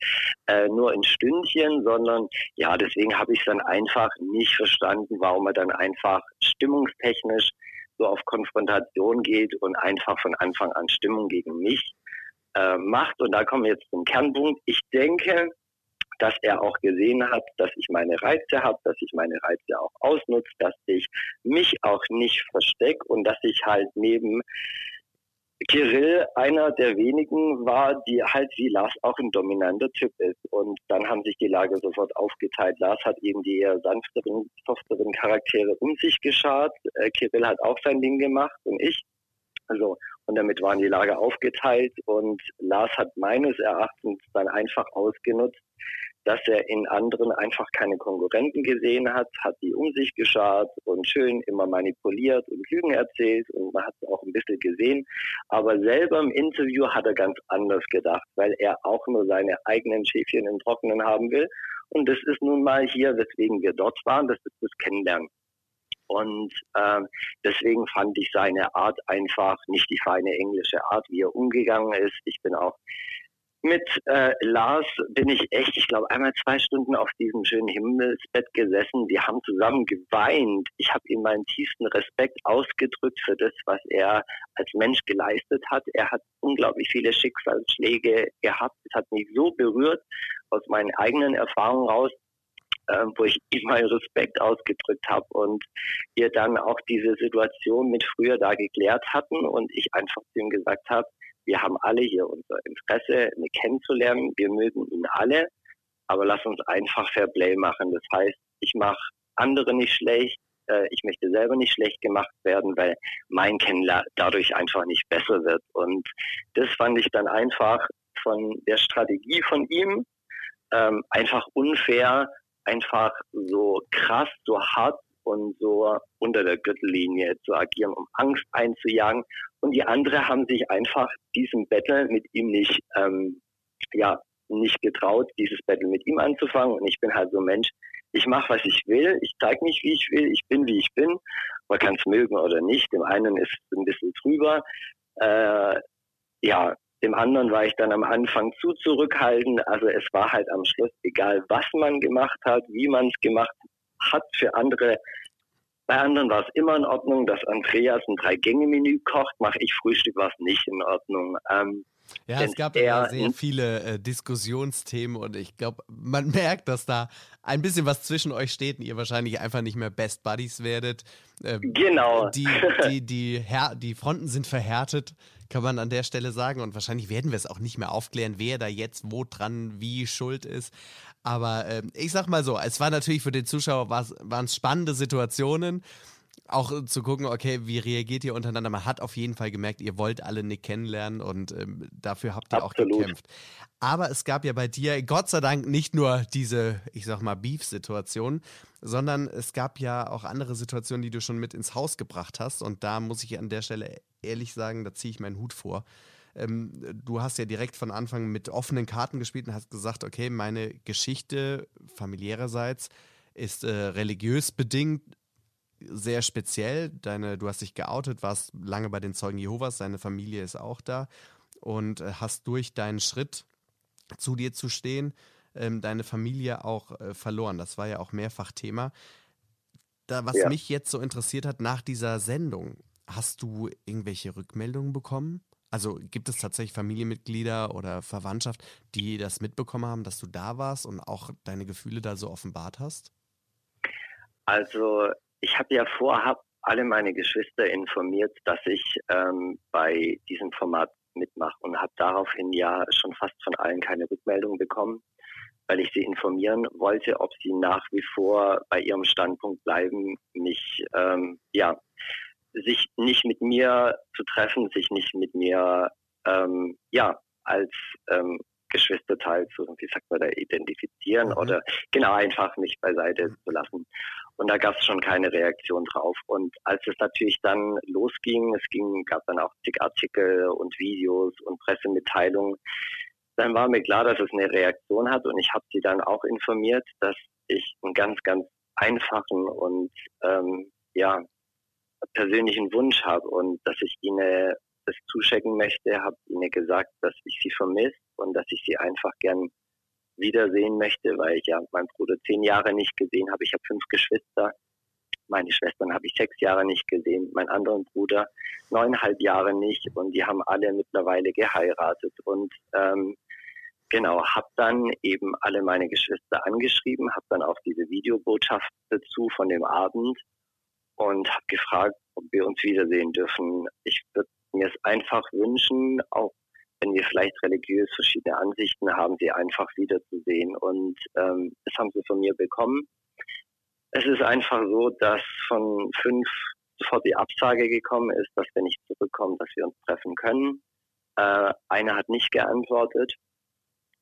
Speaker 6: äh, nur ein Stündchen, sondern ja, deswegen habe ich es dann einfach nicht verstanden, warum er dann einfach stimmungstechnisch so auf Konfrontation geht und einfach von Anfang an Stimmung gegen mich äh, macht. Und da kommen wir jetzt zum Kernpunkt. Ich denke, dass er auch gesehen hat, dass ich meine Reize habe, dass ich meine Reize auch ausnutze, dass ich mich auch nicht verstecke und dass ich halt neben Kirill einer der wenigen war, die halt wie Lars auch ein dominanter Typ ist. Und dann haben sich die Lage sofort aufgeteilt. Lars hat eben die eher sanfteren, softeren Charaktere um sich geschart. Äh, Kirill hat auch sein Ding gemacht und ich. Also, und damit waren die Lage aufgeteilt und Lars hat meines Erachtens dann einfach ausgenutzt, dass er in anderen einfach keine Konkurrenten gesehen hat, hat die um sich geschart und schön immer manipuliert und Lügen erzählt und man hat es auch ein bisschen gesehen. Aber selber im Interview hat er ganz anders gedacht, weil er auch nur seine eigenen Schäfchen im Trockenen haben will. Und das ist nun mal hier, weswegen wir dort waren, das ist das Kennenlernen. Und äh, deswegen fand ich seine Art einfach nicht die feine englische Art, wie er umgegangen ist. Ich bin auch mit äh, Lars bin ich echt, ich glaube, einmal zwei Stunden auf diesem schönen Himmelsbett gesessen. Wir haben zusammen geweint. Ich habe ihm meinen tiefsten Respekt ausgedrückt für das, was er als Mensch geleistet hat. Er hat unglaublich viele Schicksalsschläge gehabt. Es hat mich so berührt aus meinen eigenen Erfahrungen raus, äh, wo ich ihm meinen Respekt ausgedrückt habe und wir dann auch diese Situation mit früher da geklärt hatten und ich einfach zu ihm gesagt habe, wir haben alle hier unser Interesse, ihn kennenzulernen. Wir mögen ihn alle, aber lass uns einfach Fair Play machen. Das heißt, ich mache andere nicht schlecht, äh, ich möchte selber nicht schlecht gemacht werden, weil mein Kennenlernen dadurch einfach nicht besser wird. Und das fand ich dann einfach von der Strategie von ihm ähm, einfach unfair, einfach so krass, so hart und so unter der Gürtellinie zu agieren, um Angst einzujagen. Und die andere haben sich einfach diesem Battle mit ihm nicht, ähm, ja, nicht getraut, dieses Battle mit ihm anzufangen. Und ich bin halt so Mensch, ich mache, was ich will, ich zeige mich, wie ich will, ich bin, wie ich bin. Man kann es mögen oder nicht. Dem einen ist es ein bisschen drüber. Äh, ja, dem anderen war ich dann am Anfang zu zurückhaltend. Also es war halt am Schluss egal, was man gemacht hat, wie man es gemacht hat für andere. Bei anderen war es immer in Ordnung, dass Andreas ein Drei-Gänge-Menü kocht, mache ich Frühstück, war es nicht in Ordnung. Ähm,
Speaker 3: ja, es gab ja sehr viele äh, Diskussionsthemen und ich glaube, man merkt, dass da ein bisschen was zwischen euch steht und ihr wahrscheinlich einfach nicht mehr Best Buddies werdet.
Speaker 6: Ähm, genau.
Speaker 3: Die, die, die, die, die Fronten sind verhärtet kann man an der Stelle sagen. Und wahrscheinlich werden wir es auch nicht mehr aufklären, wer da jetzt wo dran wie schuld ist. Aber äh, ich sag mal so, es war natürlich für den Zuschauer waren es spannende Situationen. Auch zu gucken, okay, wie reagiert ihr untereinander? Man hat auf jeden Fall gemerkt, ihr wollt alle Nick kennenlernen und ähm, dafür habt ihr Absolut. auch gekämpft. Aber es gab ja bei dir, Gott sei Dank, nicht nur diese, ich sag mal, Beef-Situation, sondern es gab ja auch andere Situationen, die du schon mit ins Haus gebracht hast. Und da muss ich an der Stelle ehrlich sagen, da ziehe ich meinen Hut vor. Ähm, du hast ja direkt von Anfang mit offenen Karten gespielt und hast gesagt, okay, meine Geschichte familiärerseits ist äh, religiös bedingt sehr speziell. Deine, du hast dich geoutet, warst lange bei den Zeugen Jehovas, deine Familie ist auch da und äh, hast durch deinen Schritt zu dir zu stehen, ähm, deine Familie auch äh, verloren. Das war ja auch mehrfach Thema. Da, was ja. mich jetzt so interessiert hat nach dieser Sendung, hast du irgendwelche Rückmeldungen bekommen? Also gibt es tatsächlich Familienmitglieder oder Verwandtschaft, die das mitbekommen haben, dass du da warst und auch deine Gefühle da so offenbart hast?
Speaker 6: Also ich habe ja vorab alle meine Geschwister informiert, dass ich ähm, bei diesem Format mitmache und habe daraufhin ja schon fast von allen keine Rückmeldung bekommen, weil ich sie informieren wollte, ob sie nach wie vor bei ihrem Standpunkt bleiben, mich ähm, ja sich nicht mit mir zu treffen, sich nicht mit mir ähm, ja als ähm, Geschwisterteil zu, wie sagt man da, identifizieren mhm. oder genau einfach mich beiseite mhm. zu lassen. Und da gab es schon keine Reaktion drauf. Und als es natürlich dann losging, es ging, gab dann auch zig Artikel und Videos und Pressemitteilungen, dann war mir klar, dass es eine Reaktion hat und ich habe sie dann auch informiert, dass ich einen ganz, ganz einfachen und ähm, ja persönlichen Wunsch habe und dass ich ihnen das zuschecken möchte, habe ihnen gesagt, dass ich sie vermisse und dass ich sie einfach gern wiedersehen möchte, weil ich ja meinen Bruder zehn Jahre nicht gesehen habe. Ich habe fünf Geschwister. Meine Schwestern habe ich sechs Jahre nicht gesehen, meinen anderen Bruder neuneinhalb Jahre nicht und die haben alle mittlerweile geheiratet und ähm, genau, habe dann eben alle meine Geschwister angeschrieben, habe dann auch diese Videobotschaft dazu von dem Abend und habe gefragt, ob wir uns wiedersehen dürfen. Ich würde mir es einfach wünschen, auch wenn wir vielleicht religiös verschiedene Ansichten haben, sie einfach wiederzusehen. Und ähm, das haben sie von mir bekommen. Es ist einfach so, dass von fünf sofort die Absage gekommen ist, dass wenn ich zurückkomme, dass wir uns treffen können. Äh, eine hat nicht geantwortet.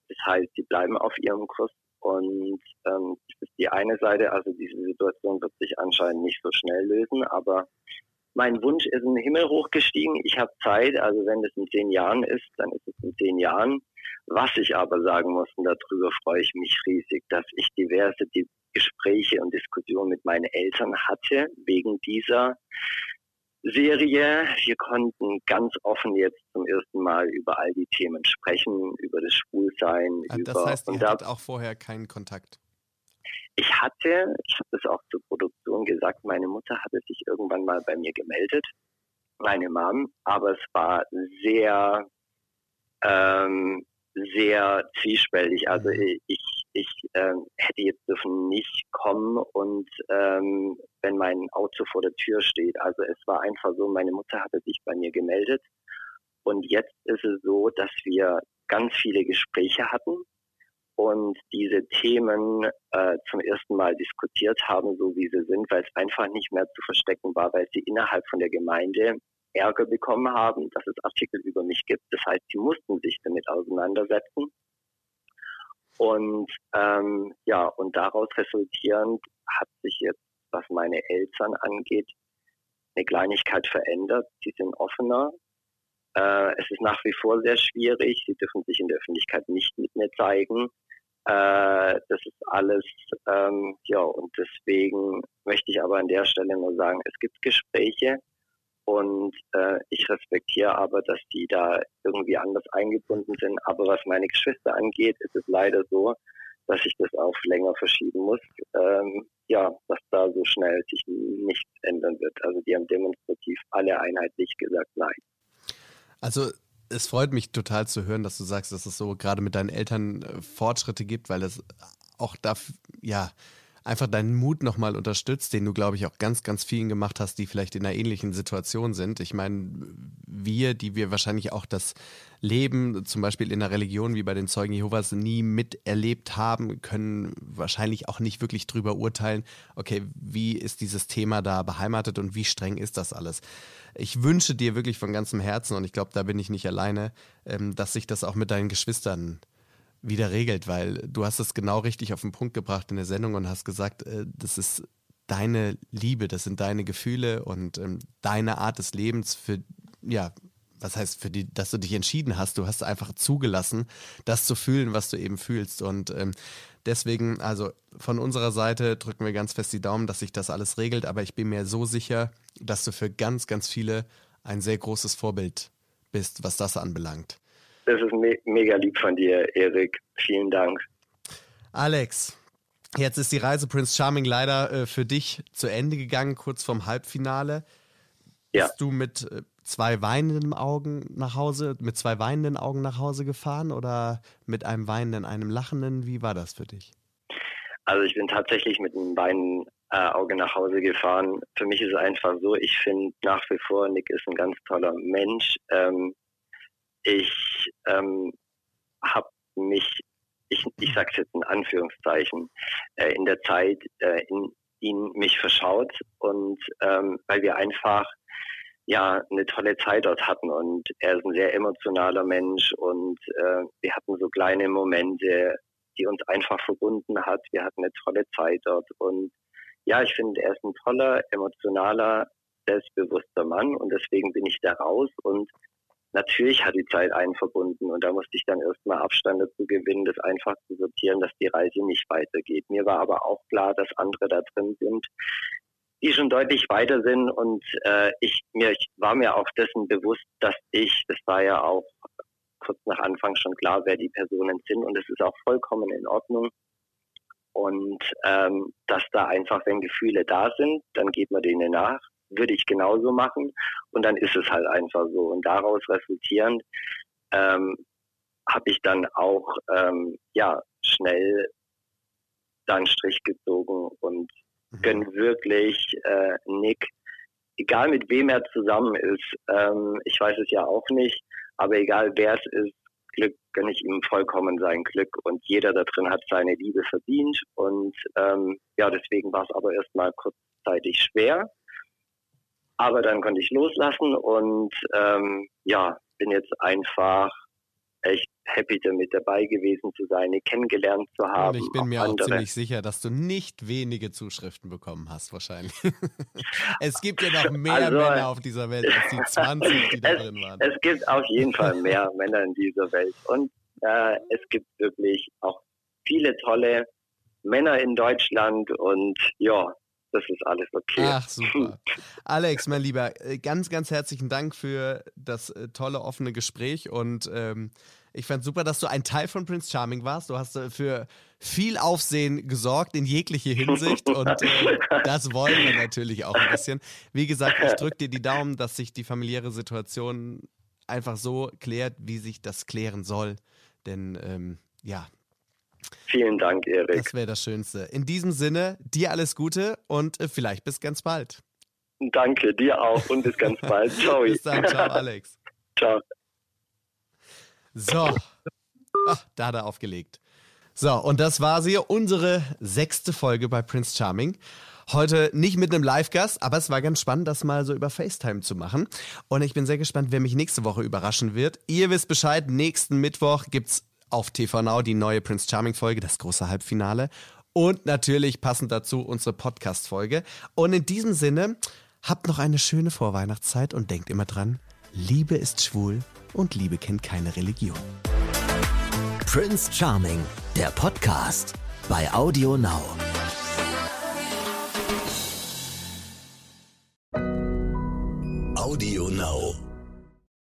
Speaker 6: Das heißt, sie bleiben auf ihrem Kurs und ähm, das ist die eine Seite. Also diese Situation wird sich anscheinend nicht so schnell lösen, aber mein Wunsch ist in den Himmel hochgestiegen. Ich habe Zeit, also wenn es in zehn Jahren ist, dann ist es in zehn Jahren. Was ich aber sagen muss, und darüber freue ich mich riesig, dass ich diverse Gespräche und Diskussionen mit meinen Eltern hatte, wegen dieser Serie. Wir konnten ganz offen jetzt zum ersten Mal über all die Themen sprechen, über das Schwulsein.
Speaker 3: Ah, das
Speaker 6: über,
Speaker 3: heißt, ihr hattet auch vorher keinen Kontakt?
Speaker 6: Ich hatte, ich habe das auch zur Produktion gesagt, meine Mutter hatte sich irgendwann mal bei mir gemeldet, meine Mom, aber es war sehr, ähm, sehr zwiespältig. Also mhm. ich, ich ähm, hätte jetzt dürfen nicht kommen und ähm, wenn mein Auto vor der Tür steht. Also es war einfach so, meine Mutter hatte sich bei mir gemeldet und jetzt ist es so, dass wir ganz viele Gespräche hatten und diese Themen äh, zum ersten Mal diskutiert haben, so wie sie sind, weil es einfach nicht mehr zu verstecken war, weil sie innerhalb von der Gemeinde Ärger bekommen haben, dass es Artikel über mich gibt. Das heißt, sie mussten sich damit auseinandersetzen. Und ähm, ja, und daraus resultierend hat sich jetzt, was meine Eltern angeht, eine Kleinigkeit verändert. Sie sind offener. Äh, es ist nach wie vor sehr schwierig. Sie dürfen sich in der Öffentlichkeit nicht mit mir zeigen. Äh, das ist alles, ähm, ja, und deswegen möchte ich aber an der Stelle nur sagen, es gibt Gespräche und äh, ich respektiere aber, dass die da irgendwie anders eingebunden sind. Aber was meine Geschwister angeht, ist es leider so, dass ich das auf länger verschieben muss. Ähm, ja, dass da so schnell sich nichts ändern wird. Also die haben demonstrativ alle einheitlich gesagt, nein.
Speaker 3: Also es freut mich total zu hören, dass du sagst, dass es so gerade mit deinen Eltern äh, Fortschritte gibt, weil das auch da, ja, einfach deinen Mut nochmal unterstützt, den du, glaube ich, auch ganz, ganz vielen gemacht hast, die vielleicht in einer ähnlichen Situation sind. Ich meine, wir, die wir wahrscheinlich auch das Leben, zum Beispiel in der Religion wie bei den Zeugen Jehovas, nie miterlebt haben, können wahrscheinlich auch nicht wirklich drüber urteilen, okay, wie ist dieses Thema da beheimatet und wie streng ist das alles ich wünsche dir wirklich von ganzem Herzen, und ich glaube, da bin ich nicht alleine, ähm, dass sich das auch mit deinen Geschwistern wieder regelt, weil du hast es genau richtig auf den Punkt gebracht in der Sendung und hast gesagt, äh, das ist deine Liebe, das sind deine Gefühle und ähm, deine Art des Lebens für, ja, was heißt für die, dass du dich entschieden hast, du hast einfach zugelassen, das zu fühlen, was du eben fühlst. Und ähm, deswegen, also von unserer Seite drücken wir ganz fest die Daumen, dass sich das alles regelt, aber ich bin mir so sicher, dass du für ganz, ganz viele ein sehr großes Vorbild bist, was das anbelangt.
Speaker 6: Das ist me mega lieb von dir, Erik. Vielen Dank.
Speaker 3: Alex, jetzt ist die Reise Prince Charming leider äh, für dich zu Ende gegangen, kurz vorm Halbfinale. Ja. Bist du mit äh, zwei weinenden Augen nach Hause, mit zwei weinenden Augen nach Hause gefahren oder mit einem weinenden, einem lachenden? Wie war das für dich?
Speaker 6: Also ich bin tatsächlich mit einem weinenden äh, Auge nach Hause gefahren. Für mich ist es einfach so, ich finde nach wie vor, Nick ist ein ganz toller Mensch. Ähm, ich ähm, habe mich, ich, ich sage es jetzt in Anführungszeichen, äh, in der Zeit äh, in ihn mich verschaut und ähm, weil wir einfach ja eine tolle Zeit dort hatten und er ist ein sehr emotionaler Mensch und äh, wir hatten so kleine Momente, die uns einfach verbunden hat. Wir hatten eine tolle Zeit dort und ja, ich finde, er ist ein toller, emotionaler, selbstbewusster Mann und deswegen bin ich da raus und natürlich hat die Zeit einen verbunden und da musste ich dann erstmal Abstand dazu gewinnen, das einfach zu sortieren, dass die Reise nicht weitergeht. Mir war aber auch klar, dass andere da drin sind, die schon deutlich weiter sind und äh, ich mir ich war mir auch dessen bewusst, dass ich, das war ja auch kurz nach Anfang schon klar, wer die Personen sind und es ist auch vollkommen in Ordnung. Und ähm, dass da einfach, wenn Gefühle da sind, dann geht man denen nach würde ich genauso machen. Und dann ist es halt einfach so. Und daraus resultierend ähm, habe ich dann auch ähm, ja schnell dann Strich gezogen und mhm. gönn wirklich äh, Nick, egal mit wem er zusammen ist, ähm, ich weiß es ja auch nicht, aber egal wer es ist, Glück gönne ich ihm vollkommen sein Glück. Und jeder da drin hat seine Liebe verdient. Und ähm, ja, deswegen war es aber erstmal kurzzeitig schwer, aber dann konnte ich loslassen und ähm, ja, bin jetzt einfach echt happy damit dabei gewesen zu sein, ihn kennengelernt zu haben.
Speaker 3: Und ich bin mir auch andere. ziemlich sicher, dass du nicht wenige Zuschriften bekommen hast, wahrscheinlich. es gibt ja noch mehr also, Männer auf dieser Welt als die 20, die da
Speaker 6: es,
Speaker 3: drin waren.
Speaker 6: Es gibt auf jeden Fall mehr Männer in dieser Welt. Und äh, es gibt wirklich auch viele tolle Männer in Deutschland und ja, das ist alles okay.
Speaker 3: Ach, super. Alex, mein Lieber, äh, ganz, ganz herzlichen Dank für das äh, tolle, offene Gespräch und ähm, ich fand super, dass du ein Teil von Prince Charming warst. Du hast äh, für viel Aufsehen gesorgt in jegliche Hinsicht und äh, das wollen wir natürlich auch ein bisschen. Wie gesagt, ich drücke dir die Daumen, dass sich die familiäre Situation einfach so klärt, wie sich das klären soll. Denn ähm, ja,
Speaker 6: Vielen Dank, Erik.
Speaker 3: Das wäre das Schönste. In diesem Sinne, dir alles Gute und äh, vielleicht bis ganz bald.
Speaker 6: Danke, dir auch und bis ganz bald. Ciao.
Speaker 3: bis dann, ciao, Alex.
Speaker 6: ciao.
Speaker 3: So. Ach, da hat er aufgelegt. So, und das war sie, unsere sechste Folge bei Prince Charming. Heute nicht mit einem Live-Gast, aber es war ganz spannend, das mal so über FaceTime zu machen. Und ich bin sehr gespannt, wer mich nächste Woche überraschen wird. Ihr wisst Bescheid, nächsten Mittwoch gibt's auf TV Now die neue Prince Charming Folge, das große Halbfinale und natürlich passend dazu unsere Podcast Folge. Und in diesem Sinne, habt noch eine schöne Vorweihnachtszeit und denkt immer dran, Liebe ist schwul und Liebe kennt keine Religion.
Speaker 2: Prince Charming, der Podcast bei Audio Now. Audio Now.